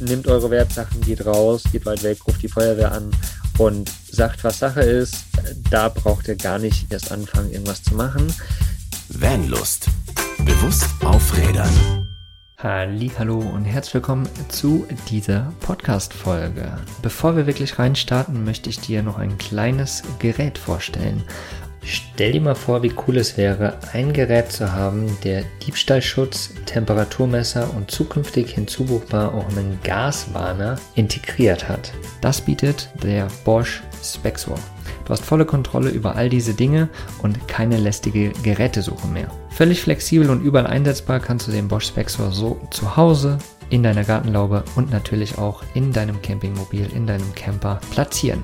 nehmt eure Wertsachen, geht raus, geht weit weg, ruft die Feuerwehr an und sagt, was Sache ist. Da braucht ihr gar nicht erst anfangen, irgendwas zu machen. Vanlust. Bewusst aufrädern. Hallo und herzlich willkommen zu dieser Podcast-Folge. Bevor wir wirklich reinstarten, möchte ich dir noch ein kleines Gerät vorstellen. Stell dir mal vor, wie cool es wäre, ein Gerät zu haben, der Diebstahlschutz, Temperaturmesser und zukünftig hinzubuchbar auch einen Gaswarner integriert hat. Das bietet der Bosch Spexor. Du hast volle Kontrolle über all diese Dinge und keine lästige Gerätesuche mehr. Völlig flexibel und überall einsetzbar kannst du den Bosch Spexor so zu Hause, in deiner Gartenlaube und natürlich auch in deinem Campingmobil, in deinem Camper platzieren.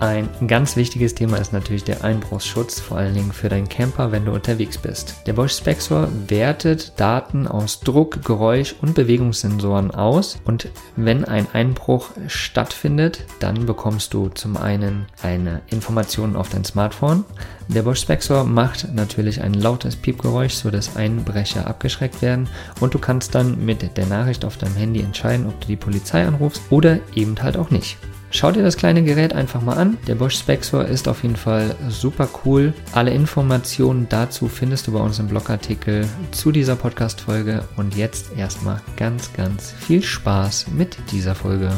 Ein ganz wichtiges Thema ist natürlich der Einbruchsschutz, vor allen Dingen für deinen Camper, wenn du unterwegs bist. Der Bosch Spexor wertet Daten aus Druck, Geräusch und Bewegungssensoren aus und wenn ein Einbruch stattfindet, dann bekommst du zum einen eine Information auf dein Smartphone. Der Bosch Spexor macht natürlich ein lautes Piepgeräusch, sodass Einbrecher abgeschreckt werden und du kannst dann mit der Nachricht auf deinem Handy entscheiden, ob du die Polizei anrufst oder eben halt auch nicht. Schau dir das kleine Gerät einfach mal an. Der Bosch Spexor ist auf jeden Fall super cool. Alle Informationen dazu findest du bei uns im Blogartikel zu dieser Podcast-Folge. Und jetzt erstmal ganz, ganz viel Spaß mit dieser Folge.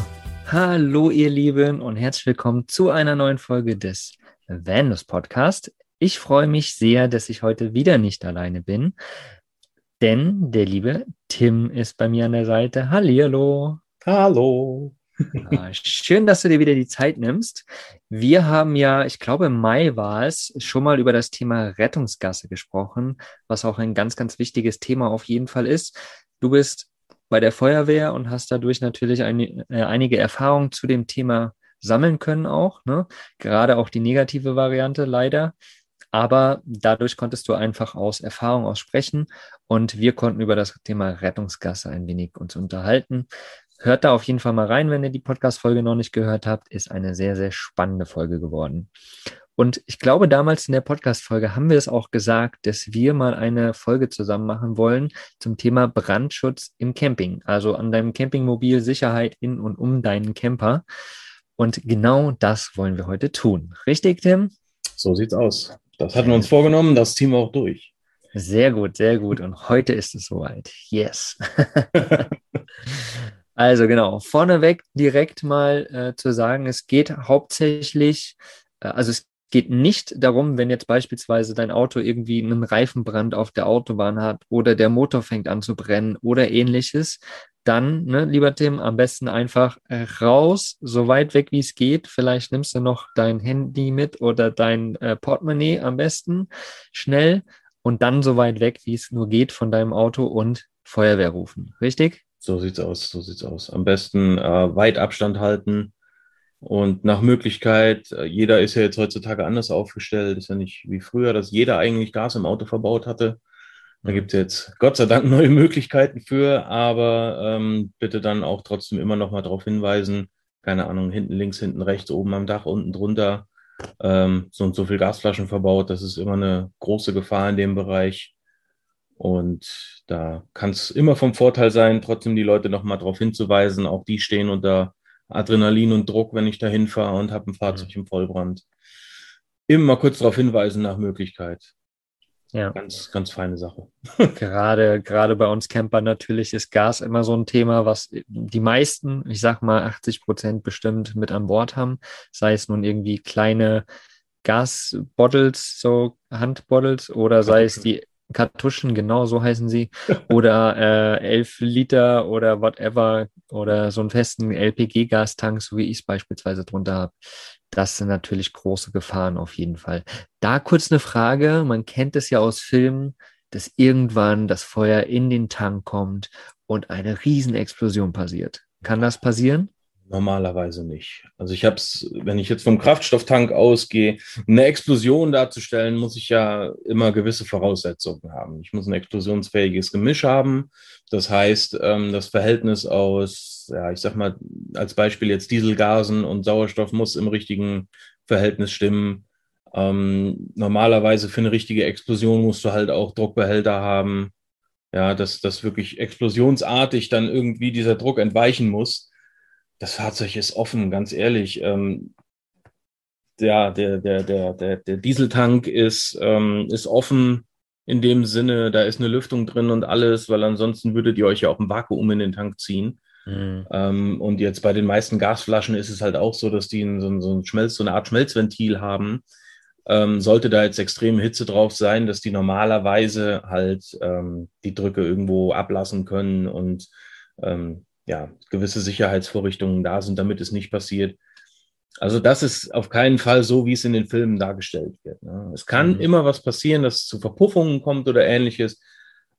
Hallo, ihr Lieben, und herzlich willkommen zu einer neuen Folge des Vanus Podcast. Ich freue mich sehr, dass ich heute wieder nicht alleine bin, denn der liebe Tim ist bei mir an der Seite. Hallihallo. Hallo. Ja, schön, dass du dir wieder die Zeit nimmst. Wir haben ja, ich glaube, im Mai war es, schon mal über das Thema Rettungsgasse gesprochen, was auch ein ganz, ganz wichtiges Thema auf jeden Fall ist. Du bist bei der Feuerwehr und hast dadurch natürlich ein, äh, einige Erfahrungen zu dem Thema sammeln können auch, ne? gerade auch die negative Variante leider. Aber dadurch konntest du einfach aus Erfahrung aussprechen und wir konnten über das Thema Rettungsgasse ein wenig uns unterhalten. Hört da auf jeden Fall mal rein, wenn ihr die Podcast-Folge noch nicht gehört habt. Ist eine sehr, sehr spannende Folge geworden. Und ich glaube, damals in der Podcast-Folge haben wir es auch gesagt, dass wir mal eine Folge zusammen machen wollen zum Thema Brandschutz im Camping. Also an deinem Campingmobil, Sicherheit in und um deinen Camper. Und genau das wollen wir heute tun. Richtig, Tim? So sieht's aus. Das hatten wir uns vorgenommen, das ziehen wir auch durch. Sehr gut, sehr gut. Und heute ist es soweit. Yes. Also genau, vorneweg direkt mal äh, zu sagen, es geht hauptsächlich, äh, also es geht nicht darum, wenn jetzt beispielsweise dein Auto irgendwie einen Reifenbrand auf der Autobahn hat oder der Motor fängt an zu brennen oder ähnliches, dann, ne, lieber Tim, am besten einfach raus, so weit weg wie es geht. Vielleicht nimmst du noch dein Handy mit oder dein äh, Portemonnaie am besten schnell und dann so weit weg, wie es nur geht von deinem Auto und Feuerwehr rufen. Richtig? So sieht's aus, so sieht's aus. Am besten äh, weit Abstand halten und nach Möglichkeit, äh, jeder ist ja jetzt heutzutage anders aufgestellt, ist ja nicht wie früher, dass jeder eigentlich Gas im Auto verbaut hatte. Da gibt es jetzt Gott sei Dank neue Möglichkeiten für, aber ähm, bitte dann auch trotzdem immer noch mal darauf hinweisen, keine Ahnung, hinten links, hinten rechts, oben am Dach, unten drunter, ähm, so und so viel Gasflaschen verbaut. Das ist immer eine große Gefahr in dem Bereich. Und da kann es immer vom Vorteil sein, trotzdem die Leute nochmal darauf hinzuweisen. Auch die stehen unter Adrenalin und Druck, wenn ich da hinfahre und habe ein Fahrzeug mhm. im Vollbrand. Immer kurz darauf hinweisen nach Möglichkeit. Ja. Ganz, ganz feine Sache. gerade, gerade bei uns Camper natürlich ist Gas immer so ein Thema, was die meisten, ich sag mal 80 Prozent bestimmt mit an Bord haben. Sei es nun irgendwie kleine Gasbottles, so Handbottles oder sei es die Kartuschen, genau so heißen sie, oder äh, 11 Liter oder whatever oder so einen festen LPG-Gastank, so wie ich es beispielsweise drunter habe. Das sind natürlich große Gefahren auf jeden Fall. Da kurz eine Frage, man kennt es ja aus Filmen, dass irgendwann das Feuer in den Tank kommt und eine Riesenexplosion passiert. Kann das passieren? Normalerweise nicht. Also ich habe es, wenn ich jetzt vom Kraftstofftank ausgehe, eine Explosion darzustellen, muss ich ja immer gewisse Voraussetzungen haben. Ich muss ein explosionsfähiges Gemisch haben. Das heißt, ähm, das Verhältnis aus, ja, ich sag mal, als Beispiel jetzt Dieselgasen und Sauerstoff muss im richtigen Verhältnis stimmen. Ähm, normalerweise für eine richtige Explosion musst du halt auch Druckbehälter haben, ja, dass, dass wirklich explosionsartig dann irgendwie dieser Druck entweichen muss. Das Fahrzeug ist offen, ganz ehrlich. Ähm, der, der, der, der, der, der Dieseltank ist, ähm, ist offen in dem Sinne, da ist eine Lüftung drin und alles, weil ansonsten würdet ihr euch ja auch ein Vakuum in den Tank ziehen. Mhm. Ähm, und jetzt bei den meisten Gasflaschen ist es halt auch so, dass die so, so, ein Schmelz, so eine Art Schmelzventil haben. Ähm, sollte da jetzt extreme Hitze drauf sein, dass die normalerweise halt ähm, die Drücke irgendwo ablassen können und ähm, ja, gewisse Sicherheitsvorrichtungen da sind, damit es nicht passiert. Also das ist auf keinen Fall so, wie es in den Filmen dargestellt wird. Ne? Es kann mhm. immer was passieren, dass es zu Verpuffungen kommt oder ähnliches,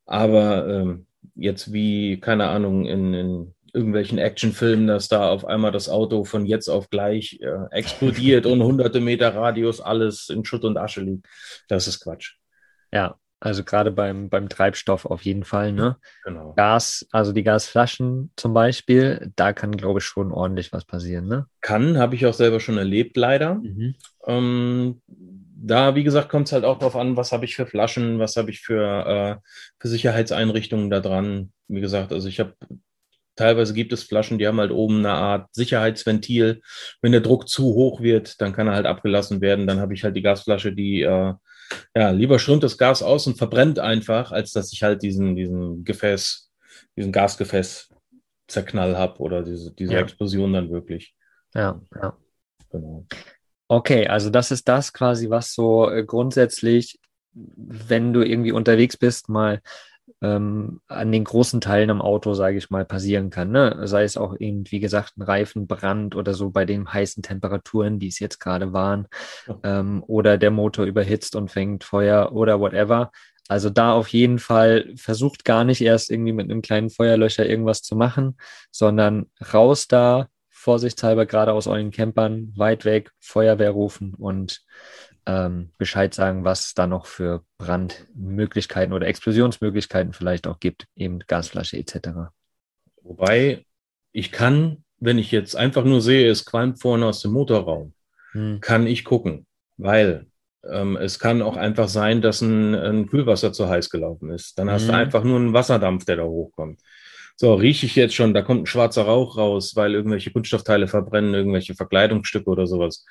aber ähm, jetzt wie, keine Ahnung, in, in irgendwelchen Actionfilmen, dass da auf einmal das Auto von jetzt auf gleich äh, explodiert und hunderte Meter Radius alles in Schutt und Asche liegt. Das ist Quatsch. Ja, also gerade beim, beim Treibstoff auf jeden Fall, ne? Genau. Gas, also die Gasflaschen zum Beispiel, da kann, glaube ich, schon ordentlich was passieren, ne? Kann, habe ich auch selber schon erlebt, leider. Mhm. Ähm, da, wie gesagt, kommt es halt auch darauf an, was habe ich für Flaschen, was habe ich für, äh, für Sicherheitseinrichtungen da dran. Wie gesagt, also ich habe teilweise gibt es Flaschen, die haben halt oben eine Art Sicherheitsventil. Wenn der Druck zu hoch wird, dann kann er halt abgelassen werden. Dann habe ich halt die Gasflasche, die äh, ja, lieber strömt das Gas aus und verbrennt einfach, als dass ich halt diesen, diesen Gefäß, diesen Gasgefäß Zerknall habe oder diese, diese ja. Explosion dann wirklich. Ja, ja. Genau. Okay, also das ist das quasi, was so äh, grundsätzlich, wenn du irgendwie unterwegs bist, mal ähm, an den großen Teilen am Auto, sage ich mal, passieren kann. Ne? Sei es auch eben, wie gesagt, ein Reifenbrand oder so bei den heißen Temperaturen, die es jetzt gerade waren, ähm, oder der Motor überhitzt und fängt Feuer oder whatever. Also da auf jeden Fall versucht gar nicht erst irgendwie mit einem kleinen Feuerlöscher irgendwas zu machen, sondern raus da, vorsichtshalber gerade aus euren Campern, weit weg, Feuerwehr rufen und ähm, Bescheid sagen, was da noch für Brandmöglichkeiten oder Explosionsmöglichkeiten vielleicht auch gibt, eben Gasflasche etc. Wobei ich kann, wenn ich jetzt einfach nur sehe, es qualmt vorne aus dem Motorraum, hm. kann ich gucken, weil ähm, es kann auch einfach sein, dass ein, ein, Kühlwasser zu heiß gelaufen ist. Dann hast hm. du einfach nur einen Wasserdampf, der da hochkommt. So, rieche ich jetzt schon, da kommt ein schwarzer Rauch raus, weil irgendwelche Kunststoffteile verbrennen, irgendwelche Verkleidungsstücke oder sowas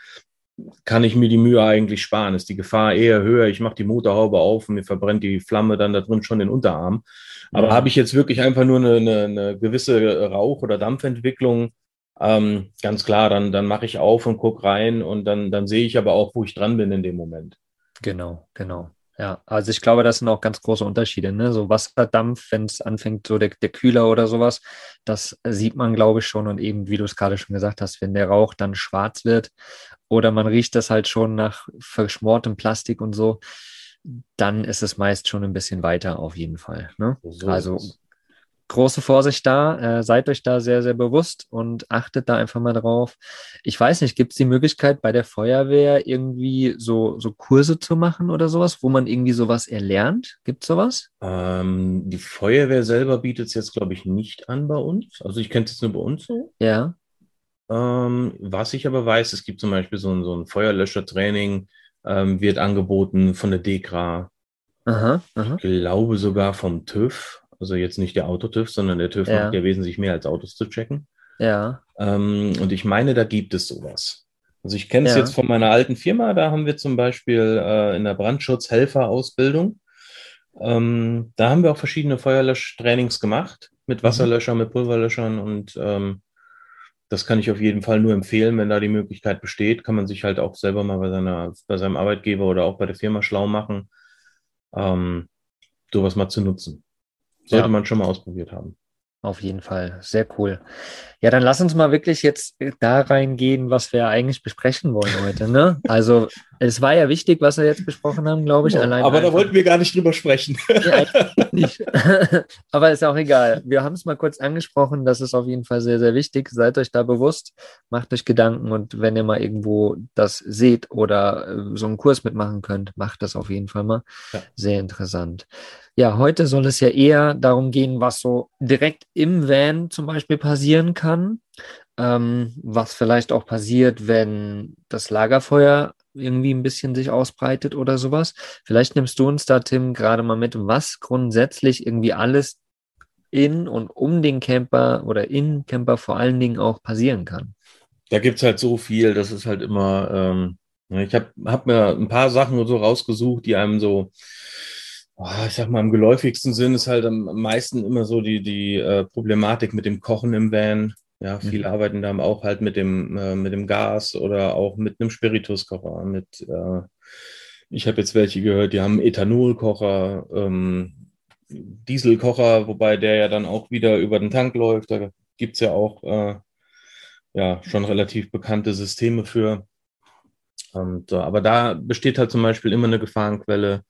kann ich mir die Mühe eigentlich sparen. Ist die Gefahr eher höher, ich mache die Motorhaube auf und mir verbrennt die Flamme dann da drin schon den Unterarm. Aber ja. habe ich jetzt wirklich einfach nur eine, eine, eine gewisse Rauch- oder Dampfentwicklung, ähm, ganz klar, dann, dann mache ich auf und gucke rein und dann, dann sehe ich aber auch, wo ich dran bin in dem Moment. Genau, genau. Ja, also ich glaube, das sind auch ganz große Unterschiede. Ne? So Wasserdampf, wenn es anfängt, so der, der Kühler oder sowas, das sieht man, glaube ich, schon. Und eben, wie du es gerade schon gesagt hast, wenn der Rauch dann schwarz wird oder man riecht das halt schon nach verschmortem Plastik und so, dann ist es meist schon ein bisschen weiter auf jeden Fall. Ne? So also große Vorsicht da, äh, seid euch da sehr, sehr bewusst und achtet da einfach mal drauf. Ich weiß nicht, gibt es die Möglichkeit bei der Feuerwehr irgendwie so, so Kurse zu machen oder sowas, wo man irgendwie sowas erlernt? Gibt es sowas? Ähm, die Feuerwehr selber bietet es jetzt, glaube ich, nicht an bei uns. Also ich kenne es jetzt nur bei uns so. Ja. Ähm, was ich aber weiß, es gibt zum Beispiel so ein, so ein Feuerlöschertraining, ähm, wird angeboten von der DEKRA. Aha, aha. Ich glaube sogar vom TÜV. Also jetzt nicht der Autotüv, sondern der TÜV ja. macht ja wesentlich mehr als Autos zu checken. Ja. Ähm, und ich meine, da gibt es sowas. Also ich kenne es ja. jetzt von meiner alten Firma, da haben wir zum Beispiel äh, in der Brandschutzhelferausbildung, ähm, da haben wir auch verschiedene Feuerlöschtrainings gemacht, mit mhm. Wasserlöschern, mit Pulverlöschern und ähm, das kann ich auf jeden Fall nur empfehlen, wenn da die Möglichkeit besteht, kann man sich halt auch selber mal bei, seiner, bei seinem Arbeitgeber oder auch bei der Firma schlau machen, ähm, sowas mal zu nutzen. Sollte ja. man schon mal ausprobiert haben. Auf jeden Fall. Sehr cool. Ja, dann lass uns mal wirklich jetzt da reingehen, was wir eigentlich besprechen wollen heute. Ne? Also, es war ja wichtig, was wir jetzt besprochen haben, glaube ich. Ja, allein aber einfach. da wollten wir gar nicht drüber sprechen. Ja, nicht. aber ist auch egal. Wir haben es mal kurz angesprochen. Das ist auf jeden Fall sehr, sehr wichtig. Seid euch da bewusst, macht euch Gedanken und wenn ihr mal irgendwo das seht oder äh, so einen Kurs mitmachen könnt, macht das auf jeden Fall mal. Ja. Sehr interessant. Ja, heute soll es ja eher darum gehen, was so direkt im Van zum Beispiel passieren kann, ähm, was vielleicht auch passiert, wenn das Lagerfeuer irgendwie ein bisschen sich ausbreitet oder sowas. Vielleicht nimmst du uns da, Tim, gerade mal mit, was grundsätzlich irgendwie alles in und um den Camper oder in Camper vor allen Dingen auch passieren kann. Da gibt es halt so viel, das ist halt immer, ähm, ich habe hab mir ein paar Sachen so rausgesucht, die einem so, oh, ich sag mal, im geläufigsten Sinn ist halt am meisten immer so die, die äh, Problematik mit dem Kochen im Van. Ja, viele mhm. arbeiten da auch halt mit dem, äh, mit dem Gas oder auch mit einem Spirituskocher. Mit, äh, ich habe jetzt welche gehört, die haben Ethanolkocher, ähm, Dieselkocher, wobei der ja dann auch wieder über den Tank läuft. Da gibt es ja auch äh, ja, schon relativ bekannte Systeme für. Und, äh, aber da besteht halt zum Beispiel immer eine Gefahrenquelle.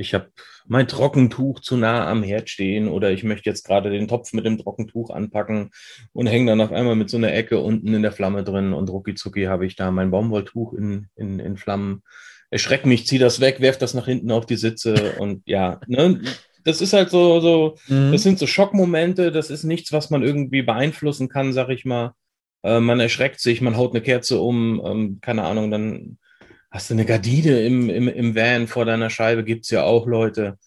Ich habe mein Trockentuch zu nah am Herd stehen oder ich möchte jetzt gerade den Topf mit dem Trockentuch anpacken und hänge dann auf einmal mit so einer Ecke unten in der Flamme drin und rucki habe ich da mein Baumwolltuch in, in, in Flammen. Erschreck mich, zieh das weg, werf das nach hinten auf die Sitze und ja, ne, das ist halt so, so mhm. das sind so Schockmomente, das ist nichts, was man irgendwie beeinflussen kann, sag ich mal. Äh, man erschreckt sich, man haut eine Kerze um, ähm, keine Ahnung, dann hast du eine Gardine im, im, im Van vor deiner Scheibe, gibt es ja auch Leute.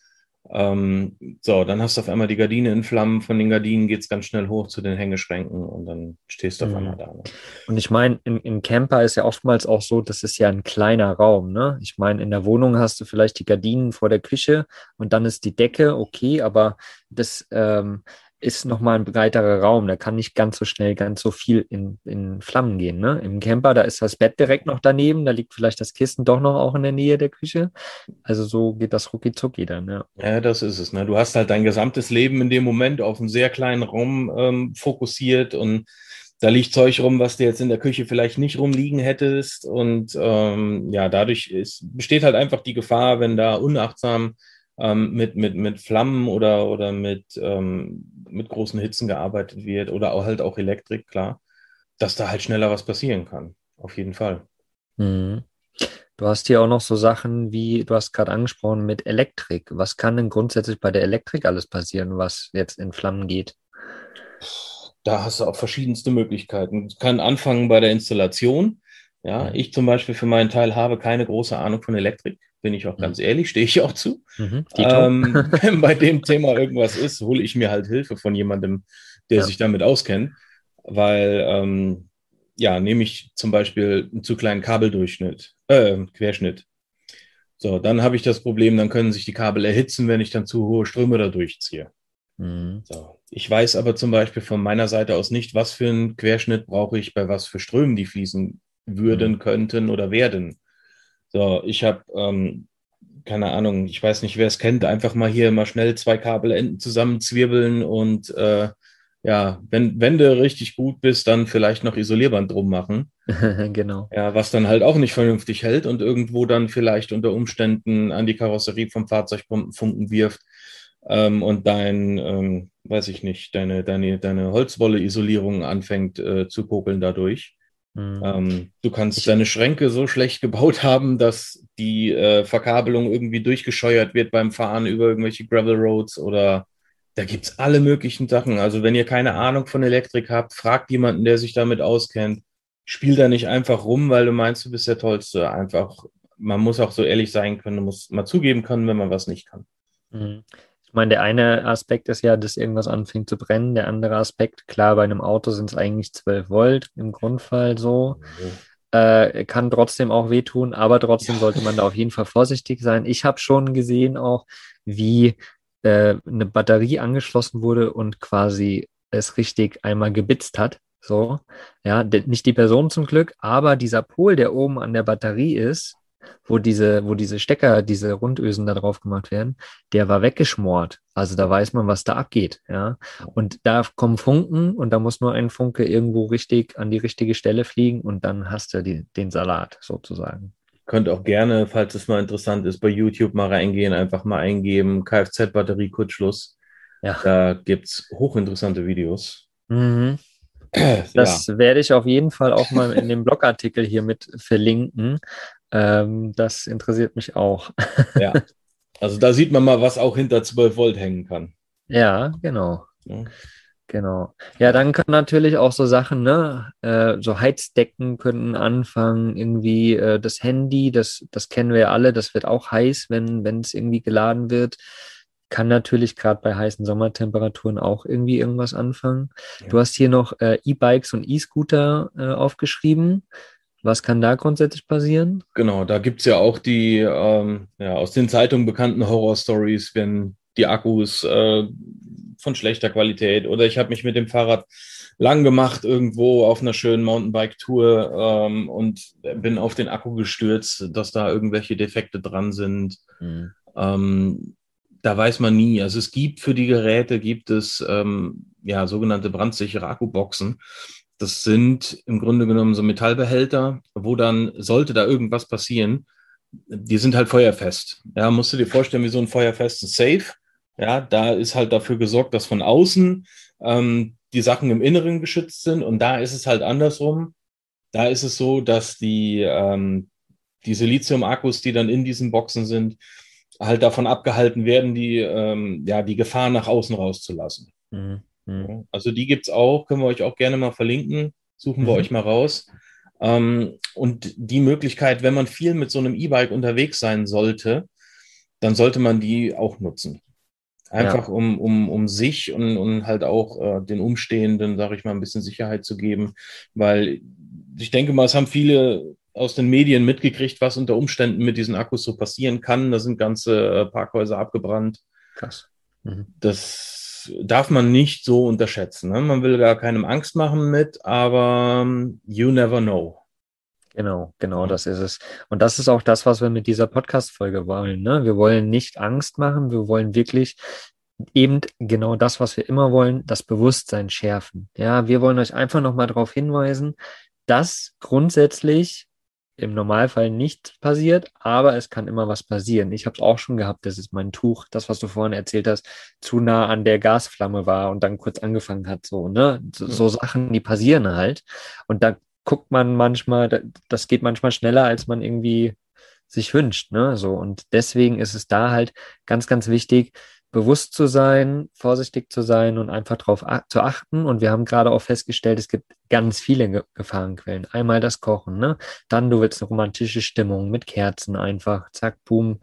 Ähm, so, dann hast du auf einmal die Gardine in Flammen, von den Gardinen geht es ganz schnell hoch zu den Hängeschränken und dann stehst du auf mhm. einmal da. Ne? Und ich meine, im, im Camper ist ja oftmals auch so, das ist ja ein kleiner Raum. Ne? Ich meine, in der Wohnung hast du vielleicht die Gardinen vor der Küche und dann ist die Decke okay, aber das ähm, ist nochmal ein breiterer Raum. Da kann nicht ganz so schnell ganz so viel in, in Flammen gehen. Ne? Im Camper, da ist das Bett direkt noch daneben, da liegt vielleicht das Kissen doch noch auch in der Nähe der Küche. Also so geht das rucki zucki dann. Ja. ja, das ist es. Ne? Du hast halt dein gesamtes Leben in dem Moment auf einen sehr kleinen Raum ähm, fokussiert und da liegt Zeug rum, was du jetzt in der Küche vielleicht nicht rumliegen hättest. Und ähm, ja, dadurch ist, besteht halt einfach die Gefahr, wenn da unachtsam ähm, mit, mit, mit Flammen oder, oder mit, ähm, mit großen Hitzen gearbeitet wird oder auch halt auch Elektrik, klar, dass da halt schneller was passieren kann. Auf jeden Fall. Mhm. Du hast hier auch noch so Sachen wie, du hast gerade angesprochen, mit Elektrik. Was kann denn grundsätzlich bei der Elektrik alles passieren, was jetzt in Flammen geht? Da hast du auch verschiedenste Möglichkeiten. Es kann anfangen bei der Installation. Ja, ich zum Beispiel für meinen Teil habe keine große Ahnung von Elektrik bin ich auch ganz mhm. ehrlich, stehe ich auch zu. Mhm, ähm, wenn bei dem Thema irgendwas ist, hole ich mir halt Hilfe von jemandem, der ja. sich damit auskennt, weil ähm, ja, nehme ich zum Beispiel einen zu kleinen Kabeldurchschnitt, äh, Querschnitt. So, dann habe ich das Problem, dann können sich die Kabel erhitzen, wenn ich dann zu hohe Ströme da durchziehe. Mhm. So. Ich weiß aber zum Beispiel von meiner Seite aus nicht, was für einen Querschnitt brauche ich bei was für Strömen, die fließen würden, mhm. könnten oder werden. So, ich habe, ähm, keine Ahnung, ich weiß nicht, wer es kennt, einfach mal hier mal schnell zwei Kabelenden zusammenzwirbeln und äh, ja, wenn, wenn du richtig gut bist, dann vielleicht noch Isolierband drum machen. genau. Ja, was dann halt auch nicht vernünftig hält und irgendwo dann vielleicht unter Umständen an die Karosserie vom Fahrzeug Funken wirft ähm, und dein, ähm, weiß ich nicht, deine, deine, deine Holzwolle-Isolierung anfängt äh, zu kokeln dadurch. Mhm. Ähm, du kannst deine Schränke so schlecht gebaut haben, dass die äh, Verkabelung irgendwie durchgescheuert wird beim Fahren über irgendwelche Gravel Roads oder da gibt es alle möglichen Sachen. Also wenn ihr keine Ahnung von Elektrik habt, fragt jemanden, der sich damit auskennt. Spiel da nicht einfach rum, weil du meinst, du bist der Tollste. Einfach, man muss auch so ehrlich sein können, muss mal zugeben können, wenn man was nicht kann. Mhm. Ich meine, der eine Aspekt ist ja, dass irgendwas anfängt zu brennen. Der andere Aspekt, klar, bei einem Auto sind es eigentlich 12 Volt im Grundfall so. Mhm. Äh, kann trotzdem auch wehtun, aber trotzdem ja. sollte man da auf jeden Fall vorsichtig sein. Ich habe schon gesehen auch, wie äh, eine Batterie angeschlossen wurde und quasi es richtig einmal gebitzt hat. So, ja, nicht die Person zum Glück, aber dieser Pol, der oben an der Batterie ist, wo diese, wo diese Stecker, diese Rundösen da drauf gemacht werden, der war weggeschmort. Also da weiß man, was da abgeht, ja. Und da kommen Funken und da muss nur ein Funke irgendwo richtig an die richtige Stelle fliegen und dann hast du die, den Salat sozusagen. Könnt auch gerne, falls es mal interessant ist, bei YouTube mal reingehen, einfach mal eingeben, Kfz-Batterie Kurzschluss. Ja. Da gibt es hochinteressante Videos. Mhm. Das ja. werde ich auf jeden Fall auch mal in dem Blogartikel hier mit verlinken. Ähm, das interessiert mich auch. ja. Also da sieht man mal, was auch hinter 12 Volt hängen kann. Ja, genau. Ja. Genau. Ja, dann können natürlich auch so Sachen, ne, äh, so Heizdecken könnten anfangen, irgendwie äh, das Handy, das, das kennen wir ja alle, das wird auch heiß, wenn, wenn es irgendwie geladen wird. Kann natürlich gerade bei heißen Sommertemperaturen auch irgendwie irgendwas anfangen. Ja. Du hast hier noch äh, E-Bikes und E-Scooter äh, aufgeschrieben. Was kann da grundsätzlich passieren? Genau, da gibt es ja auch die ähm, ja, aus den Zeitungen bekannten Horror-Stories, wenn die Akkus äh, von schlechter Qualität oder ich habe mich mit dem Fahrrad lang gemacht irgendwo auf einer schönen Mountainbike-Tour ähm, und bin auf den Akku gestürzt, dass da irgendwelche Defekte dran sind. Mhm. Ähm, da weiß man nie. Also es gibt für die Geräte gibt es ähm, ja sogenannte brandsichere Akkuboxen. Das sind im Grunde genommen so Metallbehälter, wo dann sollte da irgendwas passieren, die sind halt feuerfest. Ja, musst du dir vorstellen, wie so ein feuerfestes Safe. Ja, da ist halt dafür gesorgt, dass von außen ähm, die Sachen im Inneren geschützt sind und da ist es halt andersrum. Da ist es so, dass die, ähm, diese Lithium-Akkus, die dann in diesen Boxen sind, halt davon abgehalten werden, die, ähm, ja, die Gefahr nach außen rauszulassen. Mhm. Mhm. Also die gibt es auch, können wir euch auch gerne mal verlinken, suchen wir mhm. euch mal raus. Ähm, und die Möglichkeit, wenn man viel mit so einem E-Bike unterwegs sein sollte, dann sollte man die auch nutzen. Einfach ja. um, um, um sich und, und halt auch äh, den Umstehenden, sage ich mal, ein bisschen Sicherheit zu geben. Weil ich denke mal, es haben viele aus den Medien mitgekriegt, was unter Umständen mit diesen Akkus so passieren kann. Da sind ganze äh, Parkhäuser abgebrannt. Krass. Mhm. Das darf man nicht so unterschätzen. Ne? Man will gar keinem Angst machen mit, aber um, you never know. Genau, genau, das ist es. Und das ist auch das, was wir mit dieser Podcast-Folge wollen. Ne? Wir wollen nicht Angst machen, wir wollen wirklich eben genau das, was wir immer wollen, das Bewusstsein schärfen. Ja, wir wollen euch einfach nochmal darauf hinweisen, dass grundsätzlich im Normalfall nicht passiert, aber es kann immer was passieren. Ich habe es auch schon gehabt, dass es mein Tuch, das, was du vorhin erzählt hast, zu nah an der Gasflamme war und dann kurz angefangen hat. So, ne? So, so Sachen, die passieren halt. Und da guckt man manchmal, das geht manchmal schneller, als man irgendwie sich wünscht. Ne? So, und deswegen ist es da halt ganz, ganz wichtig, bewusst zu sein, vorsichtig zu sein und einfach darauf zu achten. Und wir haben gerade auch festgestellt, es gibt ganz viele Ge Gefahrenquellen. Einmal das Kochen, ne? Dann du willst eine romantische Stimmung mit Kerzen einfach, zack, boom,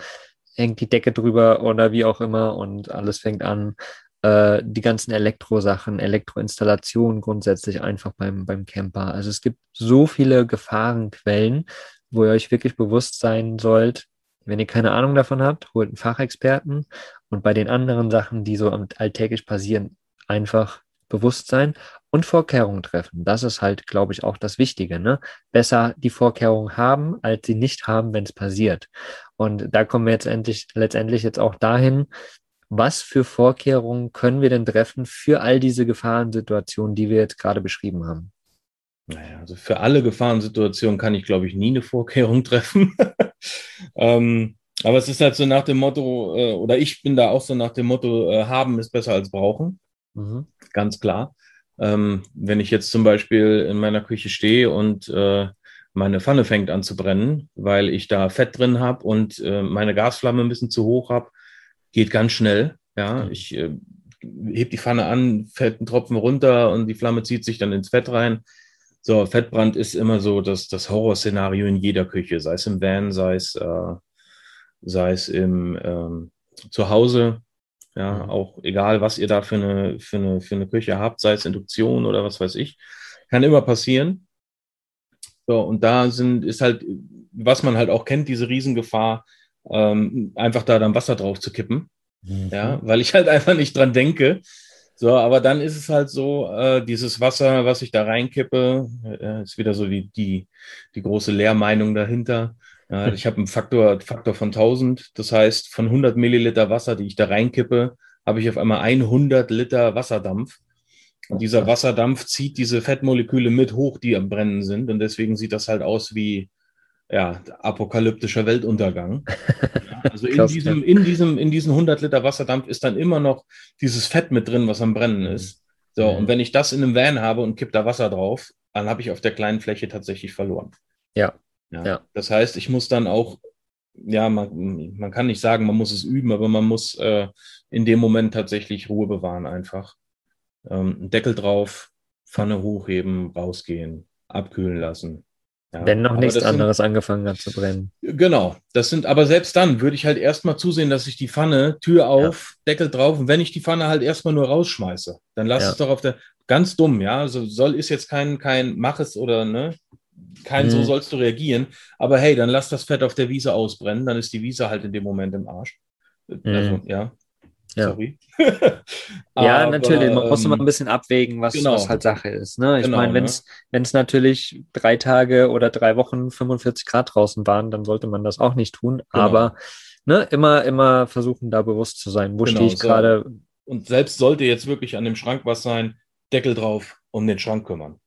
hängt die Decke drüber oder wie auch immer und alles fängt an äh, die ganzen Elektrosachen, Elektroinstallationen grundsätzlich einfach beim, beim Camper. Also es gibt so viele Gefahrenquellen, wo ihr euch wirklich bewusst sein sollt, wenn ihr keine Ahnung davon habt, holt einen Fachexperten und bei den anderen Sachen, die so alltäglich passieren, einfach Bewusstsein und Vorkehrungen treffen. Das ist halt, glaube ich, auch das Wichtige. Ne? Besser die Vorkehrungen haben, als sie nicht haben, wenn es passiert. Und da kommen wir jetzt endlich, letztendlich jetzt auch dahin, was für Vorkehrungen können wir denn treffen für all diese Gefahrensituationen, die wir jetzt gerade beschrieben haben? Naja, also für alle Gefahrensituationen kann ich, glaube ich, nie eine Vorkehrung treffen. ähm, aber es ist halt so nach dem Motto, äh, oder ich bin da auch so nach dem Motto, äh, haben ist besser als brauchen. Mhm. Ganz klar. Ähm, wenn ich jetzt zum Beispiel in meiner Küche stehe und äh, meine Pfanne fängt an zu brennen, weil ich da Fett drin habe und äh, meine Gasflamme ein bisschen zu hoch habe, geht ganz schnell. Ja, mhm. ich äh, heb die Pfanne an, fällt ein Tropfen runter und die Flamme zieht sich dann ins Fett rein. So, Fettbrand ist immer so das, das Horrorszenario in jeder Küche, sei es im Van, sei es, äh, sei es im ähm, zu Hause. Ja, mhm. auch egal, was ihr da für eine, für, eine, für eine Küche habt, sei es Induktion oder was weiß ich, kann immer passieren. So, und da sind, ist halt, was man halt auch kennt, diese Riesengefahr, ähm, einfach da dann Wasser drauf zu kippen. Mhm. Ja, weil ich halt einfach nicht dran denke. So, aber dann ist es halt so, äh, dieses Wasser, was ich da reinkippe, äh, ist wieder so die, die, die große Lehrmeinung dahinter. Äh, ich habe einen Faktor, Faktor von 1000. Das heißt, von 100 Milliliter Wasser, die ich da reinkippe, habe ich auf einmal 100 Liter Wasserdampf. Und dieser Wasserdampf zieht diese Fettmoleküle mit hoch, die am Brennen sind. Und deswegen sieht das halt aus wie, ja, apokalyptischer Weltuntergang. also in diesem, in diesem, in diesem 100 Liter Wasserdampf ist dann immer noch dieses Fett mit drin, was am Brennen mhm. ist. So, mhm. und wenn ich das in einem Van habe und kipp da Wasser drauf, dann habe ich auf der kleinen Fläche tatsächlich verloren. Ja. ja. ja. Das heißt, ich muss dann auch, ja, man, man kann nicht sagen, man muss es üben, aber man muss äh, in dem Moment tatsächlich Ruhe bewahren einfach. ähm, Deckel drauf, Pfanne hochheben, rausgehen, abkühlen lassen. Ja, Wenn noch nichts anderes sind, angefangen hat zu brennen. Genau, das sind, aber selbst dann würde ich halt erstmal zusehen, dass ich die Pfanne, Tür auf, ja. Deckel drauf und wenn ich die Pfanne halt erstmal nur rausschmeiße, dann lass ja. es doch auf der, ganz dumm, ja, also soll, ist jetzt kein, kein, mach es oder, ne, kein mhm. so sollst du reagieren, aber hey, dann lass das Fett auf der Wiese ausbrennen, dann ist die Wiese halt in dem Moment im Arsch. Mhm. Also, ja, ja. Sorry. ja, natürlich. Man muss immer ein bisschen abwägen, was, genau. was halt Sache ist. Ne? Ich genau, meine, wenn es ne? natürlich drei Tage oder drei Wochen 45 Grad draußen waren, dann sollte man das auch nicht tun. Genau. Aber ne, immer, immer versuchen, da bewusst zu sein. Wo genau, stehe ich so. gerade? Und selbst sollte jetzt wirklich an dem Schrank was sein, Deckel drauf, um den Schrank kümmern.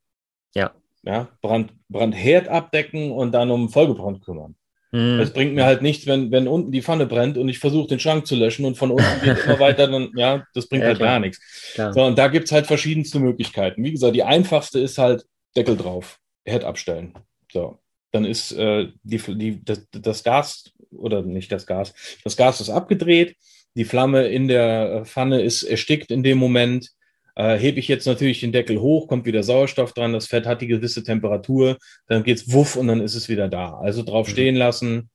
Ja. Ja, Brand, Brandherd abdecken und dann um Folgebrand kümmern. Mhm. Es bringt mir halt nichts, wenn, wenn unten die Pfanne brennt und ich versuche den Schrank zu löschen und von unten geht immer weiter, dann, ja, das bringt ja, halt klar. gar nichts. Klar. So, und da gibt es halt verschiedenste Möglichkeiten. Wie gesagt, die einfachste ist halt Deckel drauf, Herd abstellen. So, dann ist äh, die, die, das, das Gas, oder nicht das Gas, das Gas ist abgedreht, die Flamme in der Pfanne ist erstickt in dem Moment. Äh, hebe ich jetzt natürlich den Deckel hoch, kommt wieder Sauerstoff dran, das Fett hat die gewisse Temperatur, dann geht's wuff und dann ist es wieder da. Also drauf mhm. stehen lassen,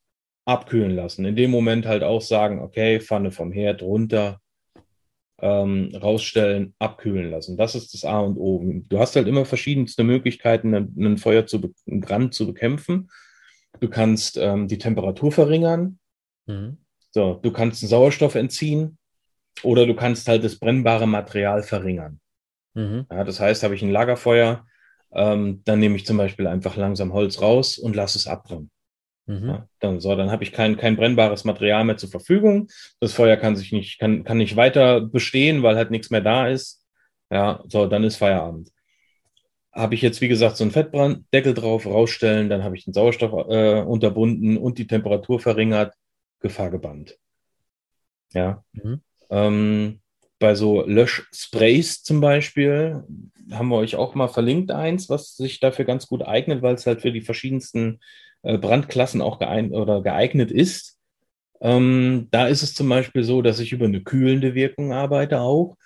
abkühlen lassen. In dem Moment halt auch sagen, okay, Pfanne vom Herd runter, ähm, rausstellen, abkühlen lassen. Das ist das A und O. Du hast halt immer verschiedenste Möglichkeiten, einen Feuer zu, einen Brand zu bekämpfen. Du kannst ähm, die Temperatur verringern. Mhm. So, du kannst den Sauerstoff entziehen. Oder du kannst halt das brennbare Material verringern. Mhm. Ja, das heißt, habe ich ein Lagerfeuer, ähm, dann nehme ich zum Beispiel einfach langsam Holz raus und lasse es abbrennen. Mhm. Ja, dann so, dann habe ich kein, kein brennbares Material mehr zur Verfügung. Das Feuer kann sich nicht, kann, kann nicht weiter bestehen, weil halt nichts mehr da ist. Ja, so, dann ist Feierabend. Habe ich jetzt, wie gesagt, so einen Fettbranddeckel drauf, rausstellen, dann habe ich den Sauerstoff äh, unterbunden und die Temperatur verringert, Gefahr gebannt. Ja. Mhm. Ähm, bei so Löschsprays zum Beispiel haben wir euch auch mal verlinkt eins, was sich dafür ganz gut eignet, weil es halt für die verschiedensten äh, Brandklassen auch geeignet, oder geeignet ist. Ähm, da ist es zum Beispiel so, dass ich über eine kühlende Wirkung arbeite auch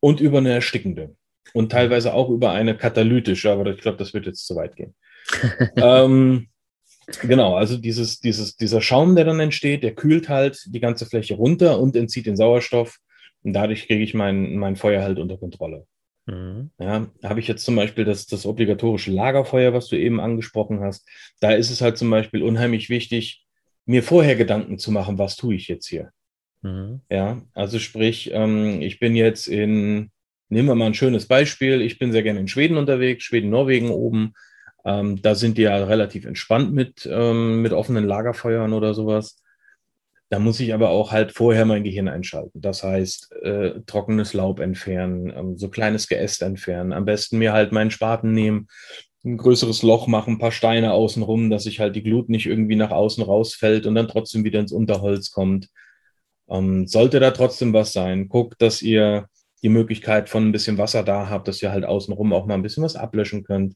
und über eine erstickende und teilweise auch über eine katalytische, aber ich glaube, das wird jetzt zu weit gehen. ähm, Genau, also dieses, dieses, dieser Schaum, der dann entsteht, der kühlt halt die ganze Fläche runter und entzieht den Sauerstoff. Und dadurch kriege ich mein, mein Feuer halt unter Kontrolle. Mhm. Ja, habe ich jetzt zum Beispiel das, das obligatorische Lagerfeuer, was du eben angesprochen hast. Da ist es halt zum Beispiel unheimlich wichtig, mir vorher Gedanken zu machen, was tue ich jetzt hier. Mhm. Ja, also sprich, ähm, ich bin jetzt in, nehmen wir mal ein schönes Beispiel, ich bin sehr gerne in Schweden unterwegs, Schweden, Norwegen oben. Ähm, da sind die ja relativ entspannt mit, ähm, mit offenen Lagerfeuern oder sowas. Da muss ich aber auch halt vorher mein Gehirn einschalten. Das heißt, äh, trockenes Laub entfernen, ähm, so kleines Geäst entfernen. Am besten mir halt meinen Spaten nehmen, ein größeres Loch machen, ein paar Steine außenrum, dass sich halt die Glut nicht irgendwie nach außen rausfällt und dann trotzdem wieder ins Unterholz kommt. Ähm, sollte da trotzdem was sein, guckt, dass ihr die Möglichkeit von ein bisschen Wasser da habt, dass ihr halt außenrum auch mal ein bisschen was ablöschen könnt.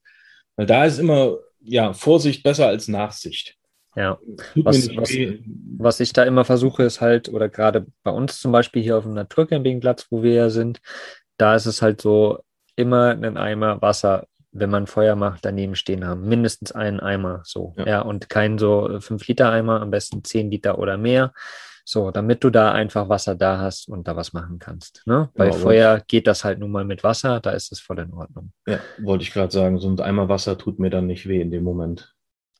Weil da ist immer, ja, Vorsicht besser als Nachsicht. Ja, was, was, was, ich da immer versuche, ist halt, oder gerade bei uns zum Beispiel hier auf dem Naturcampingplatz, wo wir ja sind, da ist es halt so, immer einen Eimer Wasser, wenn man Feuer macht, daneben stehen haben. Mindestens einen Eimer, so. Ja, ja und kein so 5-Liter-Eimer, am besten 10 Liter oder mehr. So, damit du da einfach Wasser da hast und da was machen kannst. Ne? Bei ja, Feuer geht das halt nun mal mit Wasser, da ist es voll in Ordnung. Ja, wollte ich gerade sagen, so ein Eimer Wasser tut mir dann nicht weh in dem Moment.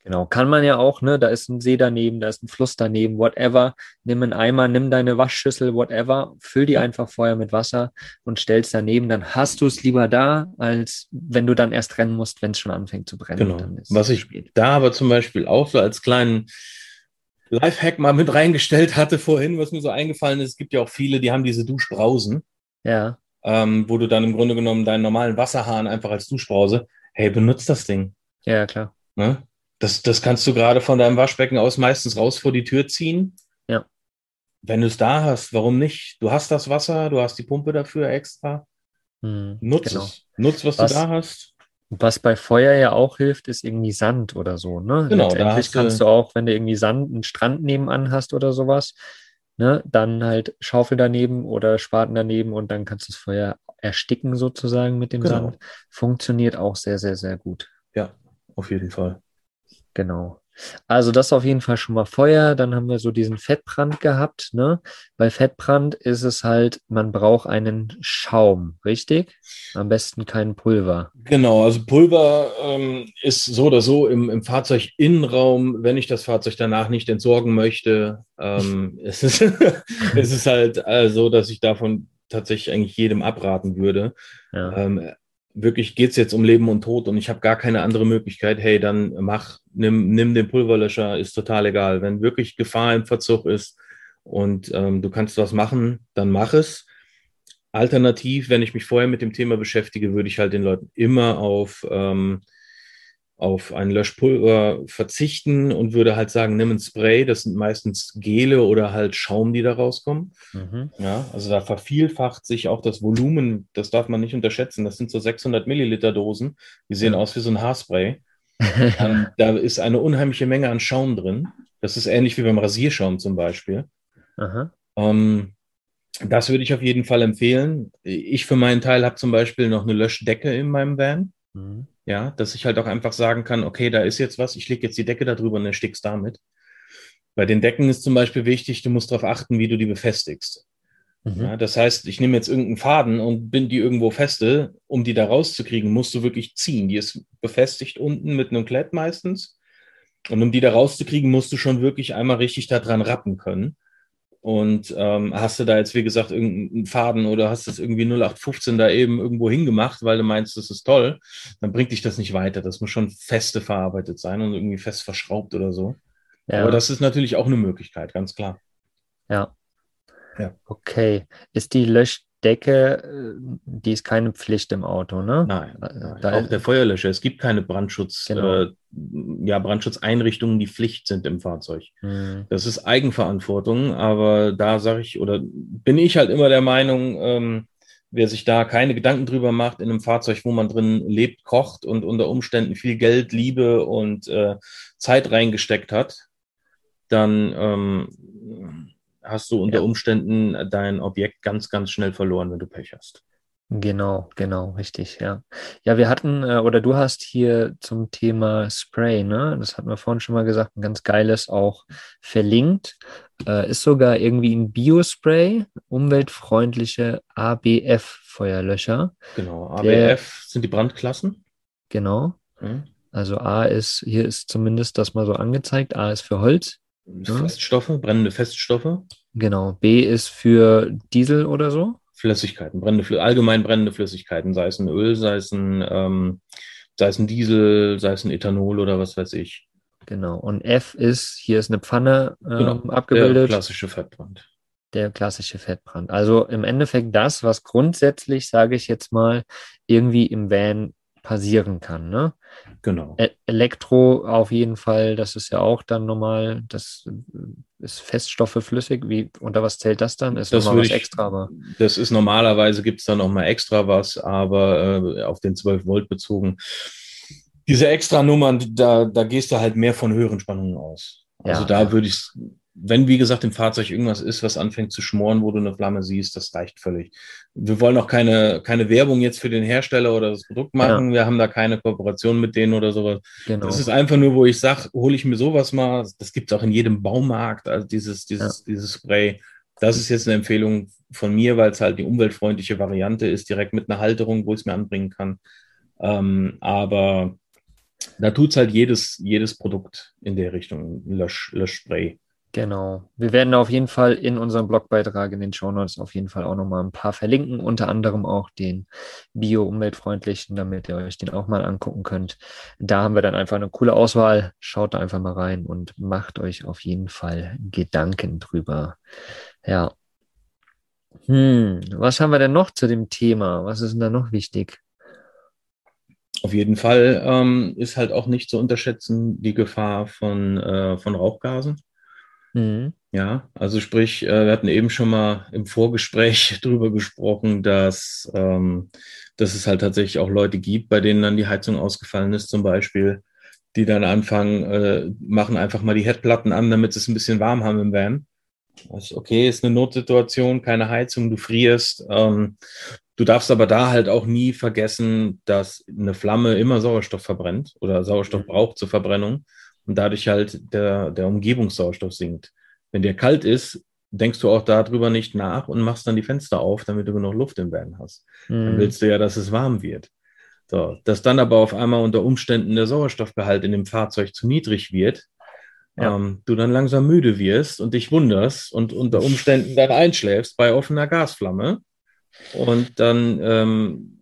Genau, kann man ja auch, ne? Da ist ein See daneben, da ist ein Fluss daneben, whatever. Nimm einen Eimer, nimm deine Waschschüssel, whatever, füll die einfach vorher mit Wasser und stellst daneben, dann hast du es lieber da, als wenn du dann erst rennen musst, wenn es schon anfängt zu brennen. Genau. Was ich spät. da aber zum Beispiel auch so als kleinen Lifehack mal mit reingestellt hatte vorhin, was mir so eingefallen ist. Es gibt ja auch viele, die haben diese Duschbrausen. Ja. Ähm, wo du dann im Grunde genommen deinen normalen Wasserhahn einfach als Duschbrause, hey, benutzt das Ding. Ja, klar. Ne? Das, das kannst du gerade von deinem Waschbecken aus meistens raus vor die Tür ziehen. Ja. Wenn du es da hast, warum nicht? Du hast das Wasser, du hast die Pumpe dafür extra. Hm, Nutz genau. es. Nutz, was, was, du da hast. Was bei Feuer ja auch hilft, ist irgendwie Sand oder so. Ne? Genau, Letztendlich kannst du auch, wenn du irgendwie Sand, einen Strand nebenan hast oder sowas, ne, dann halt Schaufel daneben oder Spaten daneben und dann kannst du das Feuer ersticken sozusagen mit dem Genau. Sand. Funktioniert auch sehr, sehr, sehr gut. Ja, auf jeden Fall. Genau. Also das auf jeden Fall schon mal Feuer. Dann haben wir so diesen Fettbrand gehabt. Ne? Bei Fettbrand ist es halt, man braucht einen Schaum, richtig? Am besten kein Pulver. Genau, also Pulver ähm, ist so oder so im, im Fahrzeuginnenraum, wenn ich das Fahrzeug danach nicht entsorgen möchte. Ähm, es, ist, es ist halt äh, so, dass ich davon tatsächlich eigentlich jedem abraten würde. Ja. Ähm, wirklich geht es jetzt um Leben und Tod und ich habe gar keine andere Möglichkeit. Hey, dann mach, nimm, nimm den Pulverlöscher, ist total egal. Wenn wirklich Gefahr im Verzug ist und ähm, du kannst was machen, dann mach es. Alternativ, wenn ich mich vorher mit dem Thema beschäftige, würde ich halt den Leuten immer auf, ähm, auf ein Löschpulver verzichten und würde halt sagen, nimm ein Spray. Das sind meistens Gele oder halt Schaum, die da rauskommen. Mhm. Ja, also da vervielfacht sich auch das Volumen. Das darf man nicht unterschätzen. Das sind so 600 Milliliter Dosen. Die sehen Ja. aus wie so ein Haarspray. Ähm, da ist eine unheimliche Menge an Schaum drin. Das ist ähnlich wie beim Rasierschaum zum Beispiel. Ähm, das würde ich auf jeden Fall empfehlen. Ich für meinen Teil habe zum Beispiel noch eine Löschdecke in meinem Van. Mhm. Ja, dass ich halt auch einfach sagen kann, okay, da ist jetzt was, ich lege jetzt die Decke da drüber und erstick's damit. Bei den Decken ist zum Beispiel wichtig, du musst darauf achten, wie du die befestigst. Mhm. Ja, das heißt, ich nehme jetzt irgendeinen Faden und bind die irgendwo feste. Um die da rauszukriegen, musst du wirklich ziehen. Die ist befestigt unten mit einem Klett meistens. Und um die da rauszukriegen, musst du schon wirklich einmal richtig da dran rappen können. Und ähm, hast du da jetzt, wie gesagt, irgendeinen Faden oder hast das irgendwie 0815 da eben irgendwo hingemacht, weil du meinst, das ist toll, dann bringt dich das nicht weiter. Das muss schon feste verarbeitet sein und irgendwie fest verschraubt oder so. Ja. Aber das ist natürlich auch eine Möglichkeit, ganz klar. Ja. Ja. Okay. Ist die Löschdecke, äh, die ist keine Pflicht im Auto, ne? Nein, Äh, nein. auch der Feuerlöscher. Es gibt keine Brandschutz, Genau. äh, ja, Brandschutzeinrichtungen, die Pflicht sind im Fahrzeug. Mhm. Das ist Eigenverantwortung, aber da sage ich oder bin ich halt immer der Meinung, ähm, wer sich da keine Gedanken drüber macht in einem Fahrzeug, wo man drin lebt, kocht und unter Umständen viel Geld, Liebe und äh, Zeit reingesteckt hat, dann ähm, hast du unter Ja. Umständen dein Objekt ganz, ganz schnell verloren, wenn du Pech hast. Genau, genau, richtig, ja. Ja, wir hatten, äh, oder du hast hier zum Thema Spray, ne? Das hatten wir vorhin schon mal gesagt, ein ganz geiles auch verlinkt. Äh, ist sogar irgendwie ein Biospray, umweltfreundliche ABF-Feuerlöscher. Genau. Der- ABF sind die Brandklassen. Genau. Hm? Also A ist, hier ist zumindest das mal so angezeigt, A ist für Holz. Feststoffe, brennende Feststoffe, Genau. B ist für Diesel oder so. Flüssigkeiten, brennende, allgemein brennende Flüssigkeiten, sei es ein Öl, sei es ein, ähm, sei es ein Diesel, sei es ein Ethanol oder was weiß ich. Genau. Und F ist, hier ist eine Pfanne ähm, Genau, Der abgebildet. klassische Fettbrand. Der klassische Fettbrand. Also im Endeffekt das, was grundsätzlich, sage ich jetzt mal, irgendwie im Van passieren kann. Ne? Genau. E Elektro auf jeden Fall, das ist ja auch dann normal, das äh, ist Feststoffe flüssig. Wie, unter was zählt das dann? Ist Das nochmal was extra, aber Das ist normalerweise gibt es da noch mal extra was, aber äh, auf den 12 Volt bezogen. Diese extra Nummern, da, da gehst du halt mehr von höheren Spannungen aus. Also Ja, da ja. würde ich, wenn wie gesagt im Fahrzeug irgendwas ist, was anfängt zu schmoren, wo du eine Flamme siehst, das reicht völlig. Wir wollen auch keine, keine Werbung jetzt für den Hersteller oder das Produkt machen. Wir haben da keine Kooperation mit denen oder sowas. genau. Das ist einfach nur, wo ich sage, hole ich mir sowas mal. Das gibt es auch in jedem Baumarkt, also dieses, dieses, dieses Spray. Das ist jetzt eine Empfehlung von mir, weil es halt die umweltfreundliche Variante ist, direkt mit einer Halterung, wo ich es mir anbringen kann. Ähm, aber da tut es halt jedes, jedes Produkt in der Richtung, Lösch, Löschspray. Genau. Wir werden auf jeden Fall in unserem Blogbeitrag in den Shownotes auf jeden Fall auch nochmal ein paar verlinken, unter anderem auch den bio-umweltfreundlichen, damit ihr euch den auch mal angucken könnt. Da haben wir dann einfach eine coole Auswahl. Schaut da einfach mal rein und macht euch auf jeden Fall Gedanken drüber. Ja. Hm, was haben wir denn noch zu dem Thema? Was ist denn da noch wichtig? Auf jeden Fall ähm, ist halt auch nicht zu unterschätzen die Gefahr von, äh, von Rauchgasen. Hm, Ja, also sprich, äh, wir hatten eben schon mal im Vorgespräch drüber gesprochen, dass, ähm, dass es halt tatsächlich auch Leute gibt, bei denen dann die Heizung ausgefallen ist, zum Beispiel, die dann anfangen, äh, machen einfach mal die Herdplatten an, damit sie es ein bisschen warm haben im Van. okay, ist eine Notsituation, keine Heizung, du frierst. Ähm, du darfst aber da halt auch nie vergessen, dass eine Flamme immer Sauerstoff verbrennt oder Sauerstoff mhm. braucht zur Verbrennung und dadurch halt der, der Umgebungssauerstoff sinkt. Wenn der kalt ist, denkst du auch darüber nicht nach und machst dann die Fenster auf, damit du genug Luft im Van hast. Mhm. Dann willst du ja, dass es warm wird. So, dass dann aber auf einmal unter Umständen der Sauerstoffgehalt in dem Fahrzeug zu niedrig wird, ja. ähm, du dann langsam müde wirst und dich wunderst und unter Umständen dann einschläfst bei offener Gasflamme und dann ähm,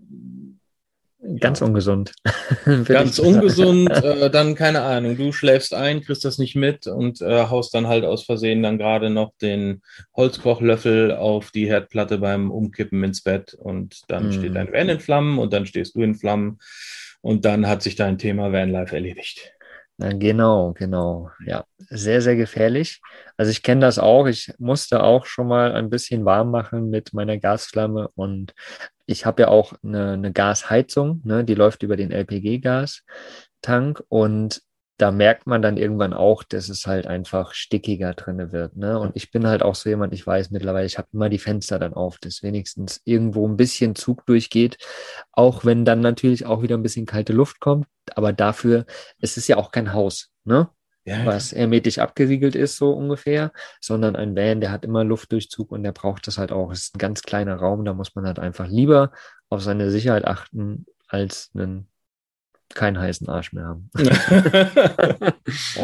Ganz ja. ungesund. Ganz ungesund, äh, dann keine Ahnung, du schläfst ein, kriegst das nicht mit und äh, haust dann halt aus Versehen dann gerade noch den Holzkochlöffel auf die Herdplatte beim Umkippen ins Bett und dann mm. steht dein Van in Flammen und dann stehst du in Flammen und dann hat sich dein Thema Vanlife erledigt. Na, genau, genau. Ja, sehr, sehr gefährlich. Also ich kenne das auch. Ich musste auch schon mal ein bisschen warm machen mit meiner Gasflamme und ich habe ja auch eine, eine Gasheizung, ne? die läuft über den LPG-Gastank und da merkt man dann irgendwann auch, dass es halt einfach stickiger drin wird. Ne? Und ich bin halt auch so jemand, ich weiß mittlerweile, ich habe immer die Fenster dann auf, dass wenigstens irgendwo ein bisschen Zug durchgeht, auch wenn dann natürlich auch wieder ein bisschen kalte Luft kommt. Aber dafür, es ist ja auch kein Haus. Ne? Ja, was hermetisch abgeriegelt ist, so ungefähr, sondern ein Van, der hat immer Luftdurchzug und der braucht das halt auch. Es ist ein ganz kleiner Raum, da muss man halt einfach lieber auf seine Sicherheit achten, als einen keinen heißen Arsch mehr haben. ja,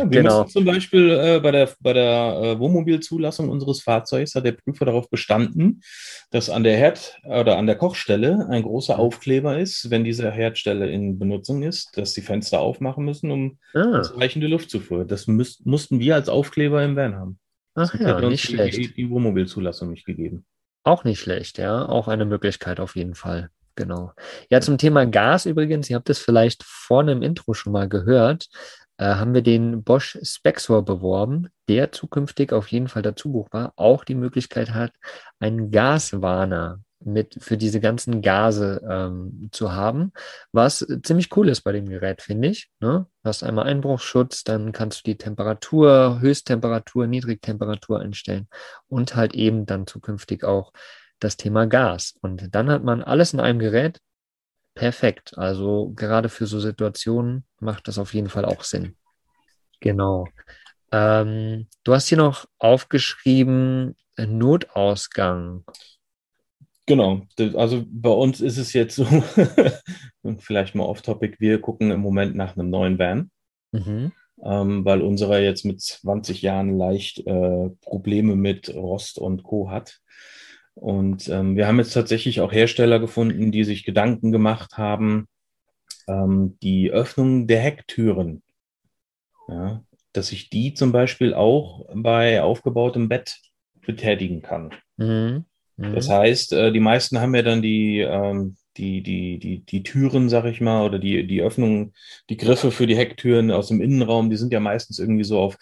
wir genau. zum Beispiel äh, bei der, bei der äh, Wohnmobilzulassung unseres Fahrzeugs hat der Prüfer darauf bestanden, dass an der Herd- oder an der Kochstelle ein großer mhm. Aufkleber ist, wenn diese Herdstelle in Benutzung ist, dass die Fenster aufmachen müssen, um ah. ausreichende Luftzufuhr. Das müß, mussten wir als Aufkleber im Van haben. Ach das ja, nicht schlecht. Die, die Wohnmobilzulassung nicht gegeben. Auch nicht schlecht, ja. Auch eine Möglichkeit auf jeden Fall. Genau. Ja, zum Thema Gas übrigens, ihr habt es vielleicht vorne im Intro schon mal gehört, äh, haben wir den Bosch Spexor beworben, der zukünftig auf jeden Fall dazu buchbar auch die Möglichkeit hat, einen Gaswarner mit für diese ganzen Gase ähm, zu haben, was ziemlich cool ist bei dem Gerät, finde ich. Ne? Du hast einmal Einbruchsschutz, dann kannst du die Temperatur, Höchsttemperatur, Niedrigtemperatur einstellen und halt eben dann zukünftig auch das Thema Gas. Und dann hat man alles in einem Gerät. Perfekt. Also gerade für so Situationen macht das auf jeden Fall auch Sinn. Genau. Ähm, du hast hier noch aufgeschrieben, Notausgang. Genau, also bei uns ist es jetzt so, vielleicht mal off-topic, wir gucken im Moment nach einem neuen Van, mhm. ähm, weil unserer jetzt mit 20 Jahren leicht äh, Probleme mit Rost und Co. hat. Und ähm, wir haben jetzt tatsächlich auch Hersteller gefunden, die sich Gedanken gemacht haben, ähm, die Öffnung der Hecktüren, ja, dass ich die zum Beispiel auch bei aufgebautem Bett betätigen kann. Mhm. Mhm. Das heißt, äh, die meisten haben ja dann die, ähm, die, die, die, die Türen, sag ich mal, oder die, die Öffnungen, die Griffe für die Hecktüren aus dem Innenraum, die sind ja meistens irgendwie so auf,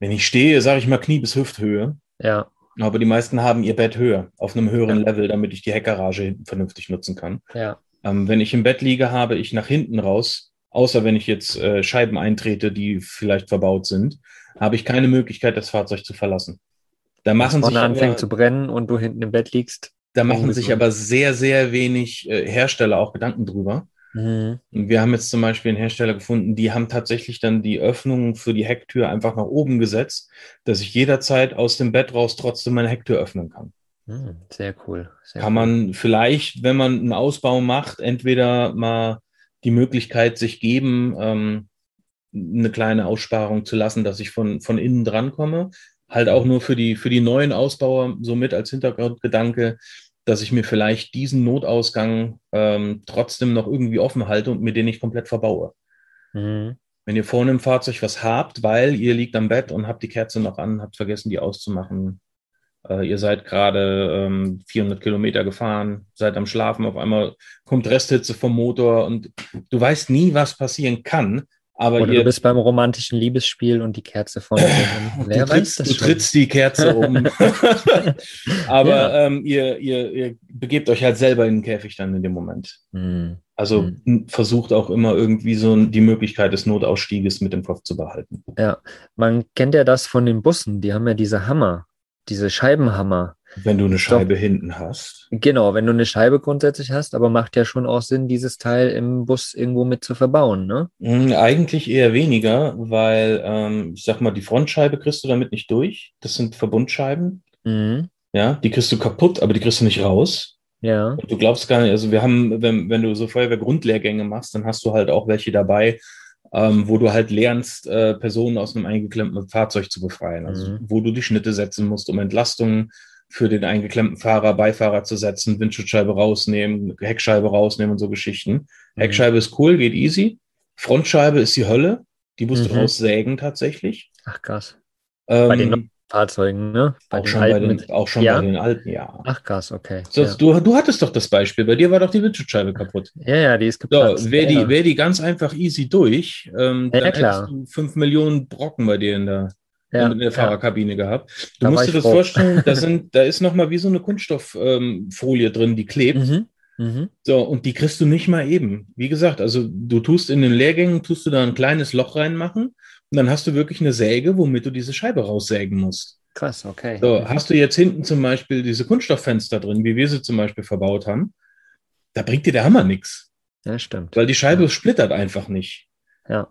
wenn ich stehe, sage ich mal Knie bis Hüfthöhe. Ja. Aber die meisten haben ihr Bett höher, auf einem höheren ja. Level, damit ich die Heckgarage vernünftig nutzen kann. Ja. Ähm, wenn ich im Bett liege, habe ich nach hinten raus, außer wenn ich jetzt äh, Scheiben eintrete, die vielleicht verbaut sind, habe ich keine Möglichkeit, das Fahrzeug zu verlassen. Da machen sich anfängt zu brennen und du hinten im Bett liegst. Da machen sich aber sehr, sehr wenig äh, Hersteller auch Gedanken drüber. Mhm. Wir haben jetzt zum Beispiel einen Hersteller gefunden, die haben tatsächlich dann die Öffnung für die Hecktür einfach nach oben gesetzt, dass ich jederzeit aus dem Bett raus trotzdem meine Hecktür öffnen kann. Mhm, sehr cool. Sehr kann cool. man vielleicht, wenn man einen Ausbau macht, entweder mal die Möglichkeit sich geben, ähm, eine kleine Aussparung zu lassen, dass ich von, von innen dran komme. Halt auch nur für die, für die neuen Ausbauer somit als Hintergrundgedanke, dass ich mir vielleicht diesen Notausgang ähm, trotzdem noch irgendwie offen halte und mir den nicht komplett verbaue. Mhm. Wenn ihr vorne im Fahrzeug was habt, weil ihr liegt am Bett und habt die Kerze noch an, habt vergessen, die auszumachen, äh, ihr seid gerade ähm, 400 Kilometer gefahren, seid am Schlafen, auf einmal kommt Resthitze vom Motor und du weißt nie, was passieren kann, aber Oder ihr, du bist beim romantischen Liebesspiel und die Kerze von Wer du, trittst, du trittst die Kerze um. Aber ja. ähm, ihr, ihr, ihr begebt euch halt selber in den Käfig dann in dem Moment. Mhm. Also mhm. versucht auch immer irgendwie so die Möglichkeit des Notausstieges mit im Kopf zu behalten. Ja, man kennt ja das von den Bussen, die haben ja diese Hammer diese Scheibenhammer. Wenn du eine Scheibe Doch, hinten hast. Genau, wenn du eine Scheibe grundsätzlich hast, aber macht ja schon auch Sinn, dieses Teil im Bus irgendwo mit zu verbauen, ne? Hm, eigentlich eher weniger, weil ähm, ich sag mal, die Frontscheibe kriegst du damit nicht durch. Das sind Verbundscheiben. Mhm. Ja, die kriegst du kaputt, aber die kriegst du nicht raus. Ja. Und du glaubst gar nicht, also wir haben, wenn, wenn du so Feuerwehr-Grundlehrgänge machst, dann hast du halt auch welche dabei, ähm, wo du halt lernst, äh, Personen aus einem eingeklemmten Fahrzeug zu befreien. Also mhm. wo du die Schnitte setzen musst, um Entlastungen für den eingeklemmten Fahrer, Beifahrer zu setzen, Windschutzscheibe rausnehmen, Heckscheibe rausnehmen und so Geschichten. Mhm. Heckscheibe ist cool, geht easy. Frontscheibe ist die Hölle. Die musst mhm. du raussägen tatsächlich. Ach krass. Ähm, bei den Fahrzeugen, ne? Bei auch, schon bei den, auch schon ja? bei den alten, ja. Ach krass, okay. So, ja. du, du hattest doch das Beispiel, bei dir war doch die Windschutzscheibe kaputt. Ja, ja, die ist geplatzt. So, wäre ja. die, wär die ganz einfach easy durch, ähm, ja, dann klar. hättest du fünf Millionen Brocken bei dir in der, ja, in der Fahrerkabine gehabt. Du da musst dir das froh. vorstellen, da, sind, da ist nochmal wie so eine Kunststofffolie ähm, drin, die klebt. Mhm. Mhm. So, und die kriegst du nicht mal eben. Wie gesagt, also du tust in den Lehrgängen, tust du da ein kleines Loch reinmachen und dann hast du wirklich eine Säge, womit du diese Scheibe raussägen musst. Krass, okay. So, hast du jetzt hinten zum Beispiel diese Kunststofffenster drin, wie wir sie zum Beispiel verbaut haben, da bringt dir der Hammer nichts. Ja, stimmt. Weil die Scheibe ja. splittert einfach nicht. Ja,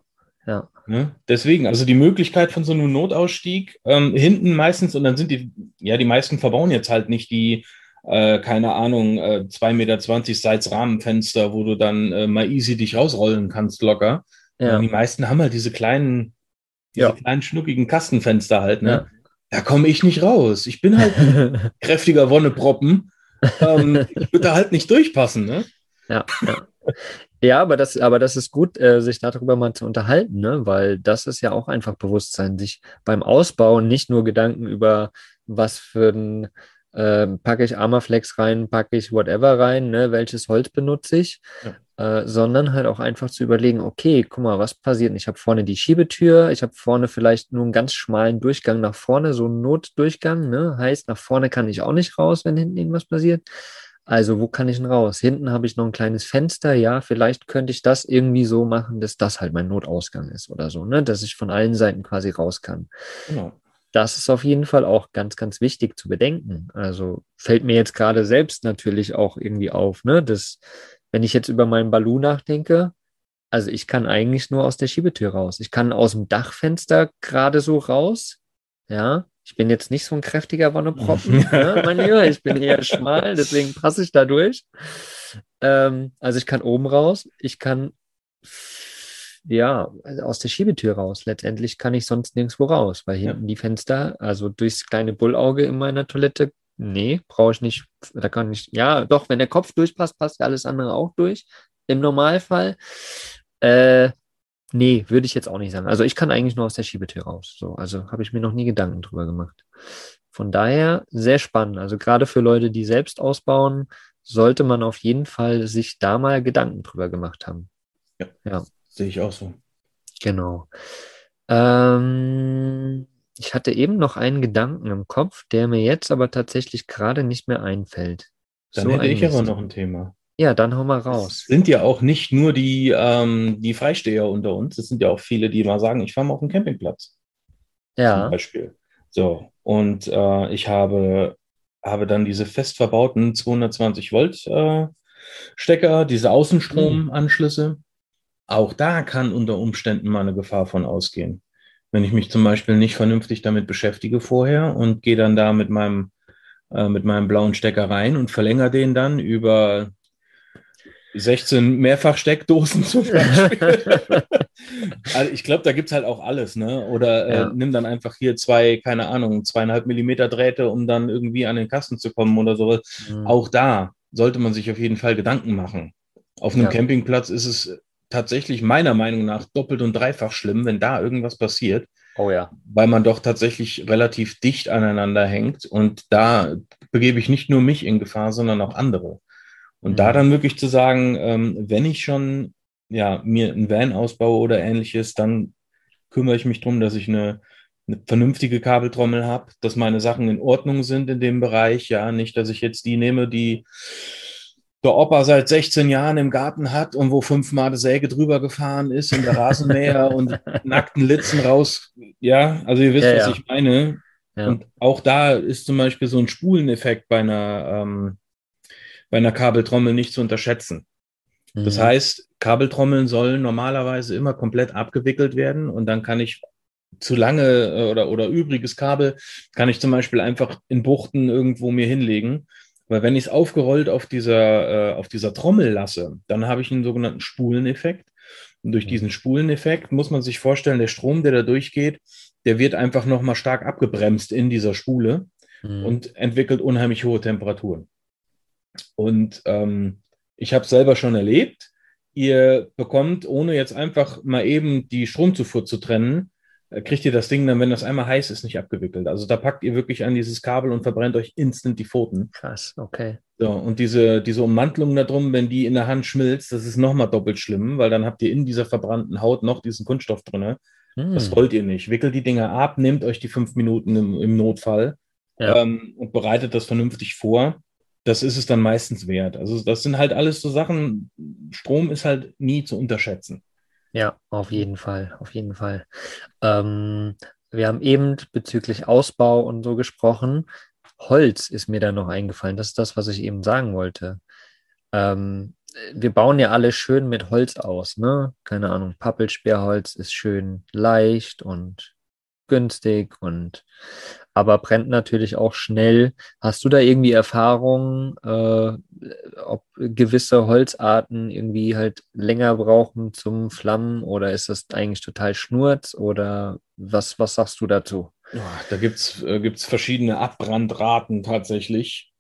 ja. Ne? Deswegen, also die Möglichkeit von so einem Notausstieg, ähm, hinten meistens, und dann sind die, ja, die meisten verbauen jetzt halt nicht die, äh, keine Ahnung, äh, 2,20 Meter Seitsrahmenfenster, wo du dann äh, mal easy dich rausrollen kannst, locker. Ja. Und die meisten haben halt diese kleinen, diese ja. kleinen schnuckigen Kastenfenster halt, ne? Ja. Da komme ich nicht raus. Ich bin halt ein kräftiger Wonneproppen. Ähm, ich würde da halt nicht durchpassen, ne? Ja, ja. Ja, aber das, aber das ist gut, äh, sich darüber mal zu unterhalten, ne? weil das ist ja auch einfach Bewusstsein, sich beim Ausbauen nicht nur Gedanken über, was für ein äh, packe ich Armaflex rein, packe ich whatever rein, ne? welches Holz benutze ich, ja äh, sondern halt auch einfach zu überlegen, okay, guck mal, was passiert? Ich habe vorne die Schiebetür, ich habe vorne vielleicht nur einen ganz schmalen Durchgang nach vorne, so einen Notdurchgang, ne? heißt, nach vorne kann ich auch nicht raus, wenn hinten irgendwas passiert. Also, wo kann ich denn raus? Hinten habe ich noch ein kleines Fenster. Ja, vielleicht könnte ich das irgendwie so machen, dass das halt mein Notausgang ist oder so, ne? Dass ich von allen Seiten quasi raus kann. Genau. Das ist auf jeden Fall auch ganz, ganz wichtig zu bedenken. Also fällt mir jetzt gerade selbst natürlich auch irgendwie auf, ne? Dass wenn ich jetzt über meinen Balu nachdenke, also ich kann eigentlich nur aus der Schiebetür raus. Ich kann aus dem Dachfenster gerade so raus. Ja, ich bin jetzt nicht so ein kräftiger Wonneproppen, ne, mein Lieber. Ich bin eher schmal, deswegen passe ich da durch. Ähm, also ich kann oben raus. Ich kann ja also aus der Schiebetür raus. Letztendlich kann ich sonst nirgendwo raus, weil hinten ja. die Fenster, also durchs kleine Bullauge in meiner Toilette, Nee, brauche ich nicht. Da kann ich, ja, doch, wenn der Kopf durchpasst, passt ja alles andere auch durch. Im Normalfall. Äh, nee, würde ich jetzt auch nicht sagen. Also ich kann eigentlich nur aus der Schiebetür raus. So, also habe ich mir noch nie Gedanken drüber gemacht. Von daher sehr spannend. Also gerade für Leute, die selbst ausbauen, sollte man auf jeden Fall sich da mal Gedanken drüber gemacht haben. Ja, ja. sehe ich auch so. Genau. Ähm, ich hatte eben noch einen Gedanken im Kopf, der mir jetzt aber tatsächlich gerade nicht mehr einfällt. Dann so hätte ich aber noch ein Thema. Ja, dann hau mal raus. Es sind ja auch nicht nur die, ähm, die Freisteher unter uns, es sind ja auch viele, die mal sagen, ich fahre mal auf den Campingplatz. Ja. Zum Beispiel. So, und äh, ich habe, habe dann diese fest verbauten 220 Volt äh, Stecker, diese Außenstromanschlüsse. Mhm. Auch da kann unter Umständen mal eine Gefahr von ausgehen. Wenn ich mich zum Beispiel nicht vernünftig damit beschäftige vorher und gehe dann da mit meinem, äh, mit meinem blauen Stecker rein und verlängere den dann über 16 Mehrfachsteckdosen zum Beispiel. also ich glaube, da gibt es halt auch alles, ne? Oder äh, ja. nimm dann einfach hier zwei, keine Ahnung, zweieinhalb Millimeter Drähte, um dann irgendwie an den Kasten zu kommen oder sowas. Mhm. Auch da sollte man sich auf jeden Fall Gedanken machen. Auf einem ja. Campingplatz ist es tatsächlich meiner Meinung nach doppelt und dreifach schlimm, wenn da irgendwas passiert. Oh ja. Weil man doch tatsächlich relativ dicht aneinander hängt und da begebe ich nicht nur mich in Gefahr, sondern auch andere. Und mhm. da dann wirklich zu sagen, ähm, wenn ich schon ja, mir ein Van ausbaue oder ähnliches, dann kümmere ich mich darum, dass ich eine, eine vernünftige Kabeltrommel habe, dass meine Sachen in Ordnung sind in dem Bereich. Ja, nicht, dass ich jetzt die nehme, die der Opa seit 16 Jahren im Garten hat und wo fünfmal eine Säge drüber gefahren ist in der Rasenmäher und nackten Litzen raus. Ja, also ihr wisst, ja, was ja. ich meine. Ja. Und auch da ist zum Beispiel so ein Spuleneffekt bei einer, ähm, bei einer Kabeltrommel nicht zu unterschätzen. Mhm. Das heißt, Kabeltrommeln sollen normalerweise immer komplett abgewickelt werden und dann kann ich zu lange äh, oder, oder übriges Kabel kann ich zum Beispiel einfach in Buchten irgendwo mir hinlegen. Weil wenn ich es aufgerollt auf dieser, äh, auf dieser Trommel lasse, dann habe ich einen sogenannten Spuleneffekt. Und durch mhm. diesen Spuleneffekt muss man sich vorstellen, der Strom, der da durchgeht, der wird einfach nochmal stark abgebremst in dieser Spule mhm. und entwickelt unheimlich hohe Temperaturen. Und ähm, ich habe es selber schon erlebt. Ihr bekommt, ohne jetzt einfach mal eben die Stromzufuhr zu trennen, äh, kriegt ihr das Ding dann, wenn das einmal heiß ist, nicht abgewickelt. Also da packt ihr wirklich an dieses Kabel und verbrennt euch instant die Pfoten. Krass, okay. So, und diese, diese Ummantelung da drum, wenn die in der Hand schmilzt, das ist nochmal doppelt schlimm, weil dann habt ihr in dieser verbrannten Haut noch diesen Kunststoff drin. Hm. Das wollt ihr nicht. Wickelt die Dinger ab, nehmt euch die fünf Minuten im, im Notfall ja. ähm, und bereitet das vernünftig vor das ist es dann meistens wert. Also das sind halt alles so Sachen, Strom ist halt nie zu unterschätzen. Ja, auf jeden Fall, auf jeden Fall. Ähm, wir haben eben bezüglich Ausbau und so gesprochen. Holz ist mir da noch eingefallen. Das ist das, was ich eben sagen wollte. Ähm, wir bauen ja alle schön mit Holz aus, ne? Keine Ahnung, Pappelsperrholz ist schön leicht und günstig und aber brennt natürlich auch schnell. Hast du da irgendwie Erfahrungen, äh, ob gewisse Holzarten irgendwie halt länger brauchen zum Flammen oder ist das eigentlich total schnurz oder was, was sagst du dazu? da gibt es äh, gibt's verschiedene Abbrandraten tatsächlich.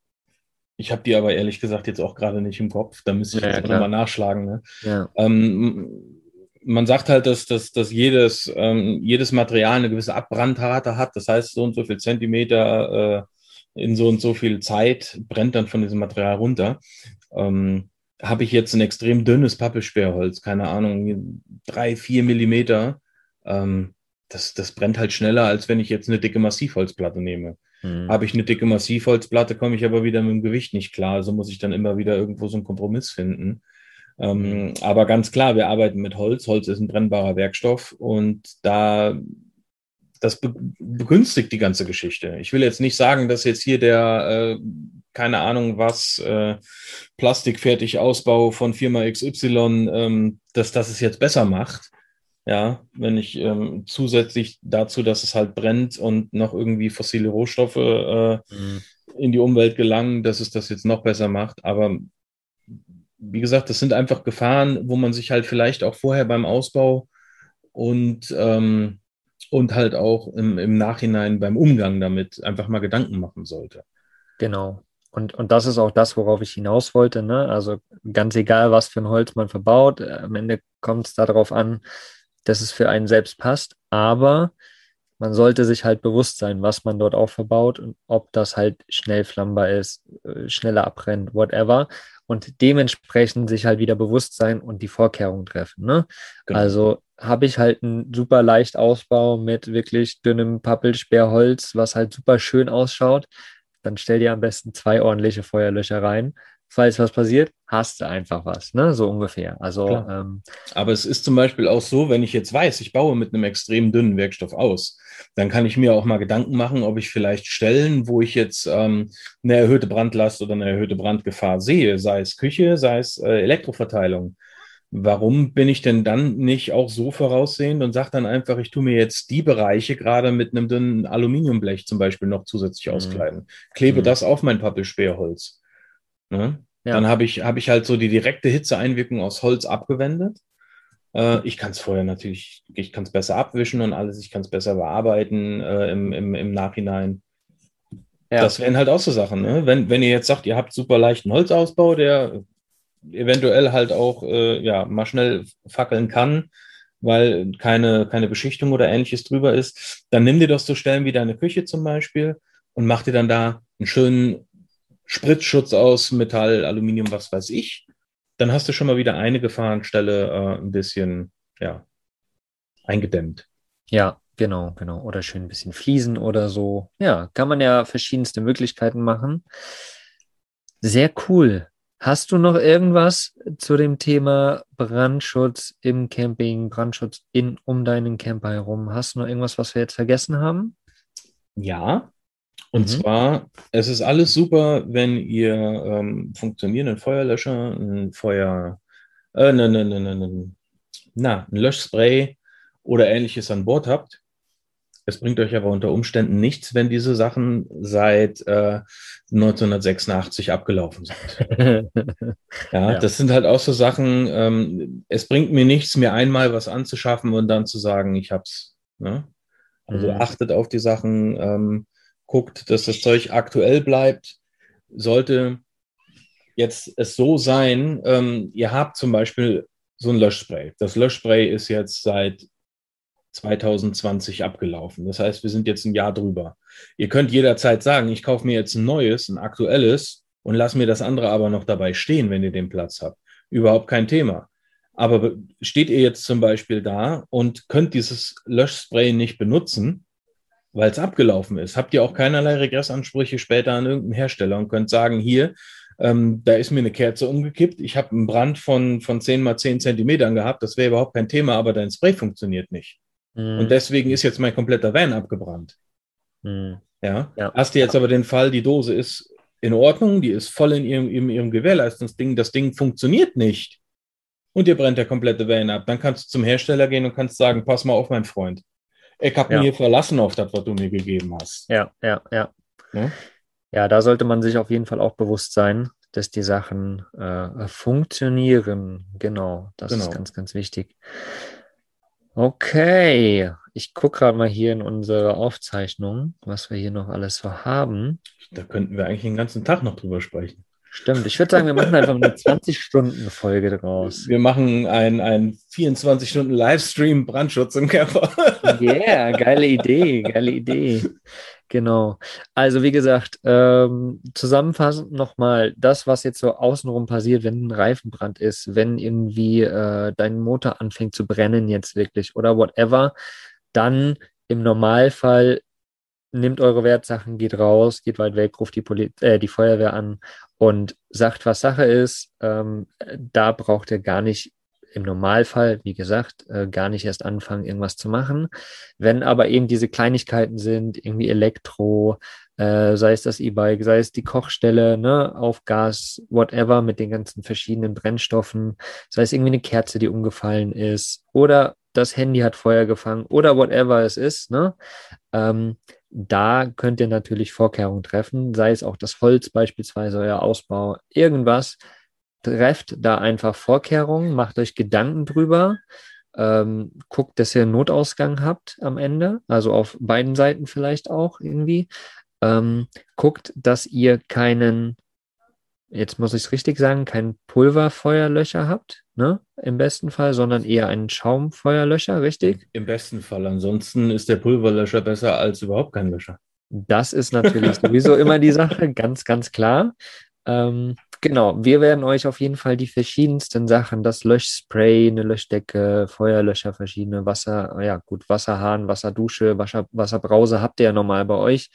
Ich habe die aber ehrlich gesagt jetzt auch gerade nicht im Kopf. Da müsste ich ja, jetzt nochmal nachschlagen. Ne? Ja. Ähm, man sagt halt, dass, dass, dass jedes, ähm, jedes Material eine gewisse Abbrandrate hat. Das heißt, so und so viel Zentimeter äh, in so und so viel Zeit brennt dann von diesem Material runter. Ähm, Habe ich jetzt ein extrem dünnes Pappelsperrholz, keine Ahnung, drei, vier Millimeter, ähm, das, das brennt halt schneller, als wenn ich jetzt eine dicke Massivholzplatte nehme. Mhm. Habe ich eine dicke Massivholzplatte, komme ich aber wieder mit dem Gewicht nicht klar. Also muss ich dann immer wieder irgendwo so einen Kompromiss finden. Ähm, aber ganz klar, wir arbeiten mit Holz. Holz ist ein brennbarer Werkstoff und da das begünstigt die ganze Geschichte. Ich will jetzt nicht sagen, dass jetzt hier der, äh, keine Ahnung was, äh, Plastikfertigausbau von Firma XY, ähm, dass das es jetzt besser macht. Ja, wenn ich ähm, zusätzlich dazu, dass es halt brennt und noch irgendwie fossile Rohstoffe äh, mhm. in die Umwelt gelangen, dass es das jetzt noch besser macht. Aber wie gesagt, das sind einfach Gefahren, wo man sich halt vielleicht auch vorher beim Ausbau und, ähm, und halt auch im, im Nachhinein beim Umgang damit einfach mal Gedanken machen sollte. Genau. Und, und das ist auch das, worauf ich hinaus wollte. Ne? Also ganz egal, was für ein Holz man verbaut, äh, am Ende kommt es darauf an, dass es für einen selbst passt. Aber man sollte sich halt bewusst sein, was man dort auch verbaut und ob das halt schnell flammbar ist, äh, schneller abbrennt, whatever und dementsprechend sich halt wieder bewusst sein und die Vorkehrungen treffen. Ne? Genau. Also habe ich halt einen super leicht Ausbau mit wirklich dünnem Pappelsperrholz, was halt super schön ausschaut, dann stell dir am besten zwei ordentliche Feuerlöcher rein falls was passiert, hast du einfach was, ne? So ungefähr. Also, ähm, aber es ist zum Beispiel auch so, wenn ich jetzt weiß, ich baue mit einem extrem dünnen Werkstoff aus, dann kann ich mir auch mal Gedanken machen, ob ich vielleicht Stellen, wo ich jetzt ähm, eine erhöhte Brandlast oder eine erhöhte Brandgefahr sehe, sei es Küche, sei es äh, Elektroverteilung. Warum bin ich denn dann nicht auch so voraussehend und sage dann einfach, ich tue mir jetzt die Bereiche gerade mit einem dünnen Aluminiumblech zum Beispiel noch zusätzlich mhm. auskleiden, klebe mhm. das auf mein Pappelsperrholz Ne? Ja. Dann habe ich, hab ich halt so die direkte Hitzeeinwirkung aus Holz abgewendet. Äh, ich kann es vorher natürlich, ich kann es besser abwischen und alles, ich kann es besser bearbeiten äh, im, im, im Nachhinein. Ja. Das wären halt auch so Sachen. Ne? Wenn, wenn ihr jetzt sagt, ihr habt super leichten Holzausbau, der eventuell halt auch äh, ja, mal schnell fackeln kann, weil keine, keine Beschichtung oder ähnliches drüber ist, dann nimm dir doch so Stellen wie deine Küche zum Beispiel und mach dir dann da einen schönen Spritzschutz aus Metall, Aluminium, was weiß ich, dann hast du schon mal wieder eine Gefahrenstelle äh, ein bisschen, ja, eingedämmt. Ja, genau, genau. Oder schön ein bisschen Fliesen oder so. Ja, kann man ja verschiedenste Möglichkeiten machen. Sehr cool. Hast du noch irgendwas zu dem Thema Brandschutz im Camping, Brandschutz in um deinen Camper herum? Hast du noch irgendwas, was wir jetzt vergessen haben? Ja. Und Mhm. zwar, es ist alles super, wenn ihr ähm, funktionierenden Feuerlöscher, ein Feuer, äh, ne, ne, ne, ne, ne, na, ein Löschspray oder ähnliches an Bord habt. Es bringt euch aber unter Umständen nichts, wenn diese Sachen seit äh, 1986 abgelaufen sind. Ja, Ja. das sind halt auch so Sachen, ähm, es bringt mir nichts, mir einmal was anzuschaffen und dann zu sagen, ich hab's. Ne? Also Mhm. achtet auf die Sachen, ähm, guckt, dass das Zeug aktuell bleibt. Sollte jetzt es so sein, ähm, ihr habt zum Beispiel so ein Löschspray. Das Löschspray ist jetzt seit 2020 abgelaufen. Das heißt, wir sind jetzt ein Jahr drüber. Ihr könnt jederzeit sagen, ich kaufe mir jetzt ein neues, ein aktuelles und lass mir das andere aber noch dabei stehen, wenn ihr den Platz habt. Überhaupt kein Thema. Aber steht ihr jetzt zum Beispiel da und könnt dieses Löschspray nicht benutzen, weil es abgelaufen ist, habt ihr auch keinerlei Regressansprüche später an irgendeinen Hersteller und könnt sagen, hier, ähm, da ist mir eine Kerze umgekippt, ich habe einen Brand von, von 10 mal 10 Zentimetern gehabt, das wäre überhaupt kein Thema, aber dein Spray funktioniert nicht. Mhm. Und deswegen ist jetzt mein kompletter Van abgebrannt. Mhm. Ja? Ja. Hast du jetzt aber den Fall, die Dose ist in Ordnung, die ist voll in ihrem, in ihrem Gewährleistungsding, das Ding funktioniert nicht. Und dir brennt der komplette Van ab. Dann kannst du zum Hersteller gehen und kannst sagen, pass mal auf, mein Freund. Ich habe Ja. mich hier verlassen auf das, was du mir gegeben hast. Ja, ja, ja. Ja? Ja, da sollte man sich auf jeden Fall auch bewusst sein, dass die Sachen äh, funktionieren. Genau, das ist Genau. ganz, ganz wichtig. Okay, ich gucke gerade mal hier in unsere Aufzeichnung, was wir hier noch alles so haben. Da könnten wir eigentlich den ganzen Tag noch drüber sprechen. Stimmt, ich würde sagen, wir machen einfach eine 20-Stunden-Folge draus. Wir machen ein, ein 24-Stunden-Livestream Brandschutz im Körper. Yeah, geile Idee, geile Idee. Genau. Also wie gesagt, ähm, zusammenfassend nochmal, das, was jetzt so außenrum passiert, wenn ein Reifenbrand ist, wenn irgendwie äh, dein Motor anfängt zu brennen jetzt wirklich oder whatever, dann im Normalfall nimmt eure Wertsachen, geht raus, geht weit weg, ruft die, Poli äh, die Feuerwehr an und sagt, was Sache ist. Ähm, da braucht ihr gar nicht im Normalfall, wie gesagt, äh, gar nicht erst anfangen, irgendwas zu machen. Wenn aber eben diese Kleinigkeiten sind, irgendwie Elektro, äh, sei es das E-Bike, sei es die Kochstelle, ne, auf Gas, whatever, mit den ganzen verschiedenen Brennstoffen, sei es irgendwie eine Kerze, die umgefallen ist, oder das Handy hat Feuer gefangen, oder whatever es ist, ne, ähm, da könnt ihr natürlich Vorkehrungen treffen, sei es auch das Holz beispielsweise, euer Ausbau, irgendwas. Trefft da einfach Vorkehrungen, macht euch Gedanken drüber, ähm, guckt, dass ihr einen Notausgang habt am Ende, also auf beiden Seiten vielleicht auch irgendwie. Ähm, guckt, dass ihr keinen, jetzt muss ich es richtig sagen, keinen Pulverfeuerlöcher habt, ne? Im besten Fall, sondern eher einen Schaumfeuerlöcher, richtig? Im besten Fall. Ansonsten ist der Pulverlöscher besser als überhaupt kein Löscher. Das ist natürlich sowieso immer die Sache, ganz, ganz klar. Ähm, genau, wir werden euch auf jeden Fall die verschiedensten Sachen, das Löschspray, eine Löschdecke, Feuerlöscher, verschiedene Wasser, ja gut, Wasserhahn, Wasserdusche, Wasser, Wasserbrause habt ihr ja normal bei euch.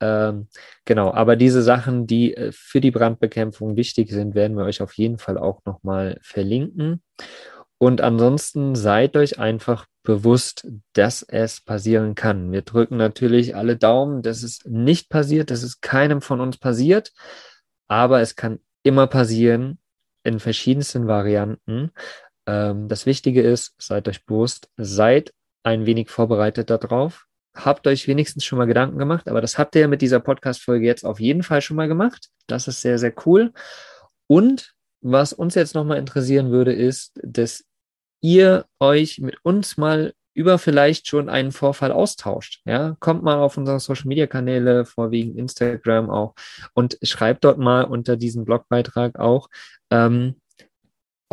Ähm, genau, aber diese Sachen, die äh, für die Brandbekämpfung wichtig sind, werden wir euch auf jeden Fall auch nochmal verlinken. Und ansonsten seid euch einfach bewusst, dass es passieren kann. Wir drücken natürlich alle Daumen, dass es nicht passiert, dass es keinem von uns passiert, aber es kann immer passieren in verschiedensten Varianten. Ähm, das Wichtige ist, seid euch bewusst, seid ein wenig vorbereitet darauf. Habt euch wenigstens schon mal Gedanken gemacht, aber das habt ihr mit dieser Podcast-Folge jetzt auf jeden Fall schon mal gemacht. Das ist sehr, sehr cool. Und was uns jetzt nochmal interessieren würde, ist, dass ihr euch mit uns mal über vielleicht schon einen Vorfall austauscht. Ja, kommt mal auf unsere Social Media Kanäle, vorwiegend Instagram auch, und schreibt dort mal unter diesem Blogbeitrag auch, ähm,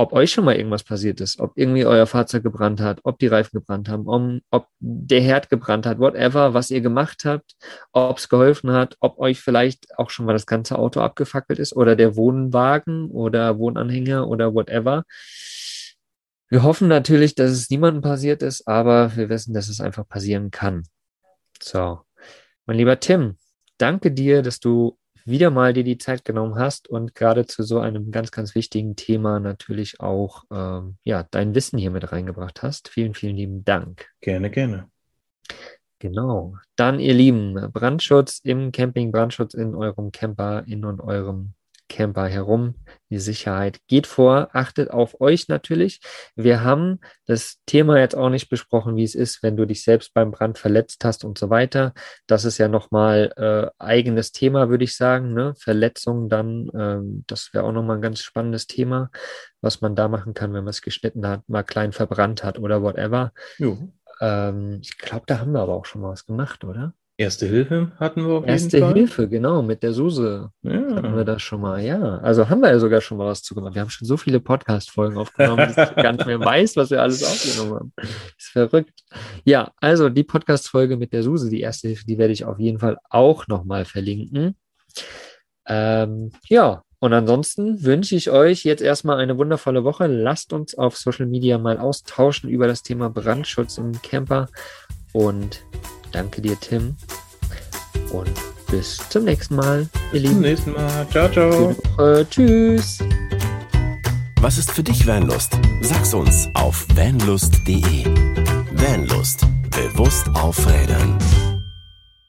ob euch schon mal irgendwas passiert ist, ob irgendwie euer Fahrzeug gebrannt hat, ob die Reifen gebrannt haben, um, ob der Herd gebrannt hat, whatever, was ihr gemacht habt, ob es geholfen hat, ob euch vielleicht auch schon mal das ganze Auto abgefackelt ist oder der Wohnwagen oder Wohnanhänger oder whatever. Wir hoffen natürlich, dass es niemandem passiert ist, aber wir wissen, dass es einfach passieren kann. So, mein lieber Tim, danke dir, dass du wieder mal dir die Zeit genommen hast und gerade zu so einem ganz, ganz wichtigen Thema natürlich auch ähm, ja, dein Wissen hier mit reingebracht hast. Vielen, vielen lieben Dank. Gerne, gerne. Genau. Dann, ihr Lieben, Brandschutz im Camping, Brandschutz in eurem Camper, in und eurem Camper herum. Die Sicherheit geht vor. Achtet auf euch natürlich. Wir haben das Thema jetzt auch nicht besprochen, wie es ist, wenn du dich selbst beim Brand verletzt hast und so weiter. Das ist ja nochmal äh, eigenes Thema, würde ich sagen. Ne? Verletzungen dann, ähm, das wäre auch nochmal ein ganz spannendes Thema, was man da machen kann, wenn man es geschnitten hat, mal klein verbrannt hat oder whatever. Ähm, ich glaube, da haben wir aber auch schon mal was gemacht, oder? Erste Hilfe hatten wir auf Erste jeden Fall. Hilfe, genau, mit der Suse Ja. hatten wir das schon mal, ja. Also haben wir ja sogar schon mal was zu gemacht. Wir haben schon so viele Podcast-Folgen aufgenommen, dass ich gar nicht mehr weiß, was wir alles aufgenommen haben. Ist verrückt. Ja, also die Podcast-Folge mit der Suse, die erste Hilfe, die werde ich auf jeden Fall auch nochmal verlinken. Ähm, ja, und ansonsten wünsche ich euch jetzt erstmal eine wundervolle Woche. Lasst uns auf Social Media mal austauschen über das Thema Brandschutz im Camper. Und danke dir, Tim. Und bis zum nächsten Mal, ihr Bis Lieben. zum nächsten Mal. Ciao, ciao. Woche. Tschüss. Was ist für dich Vanlust? Sag's uns auf vanlust.de. Vanlust. Bewusst aufrädern.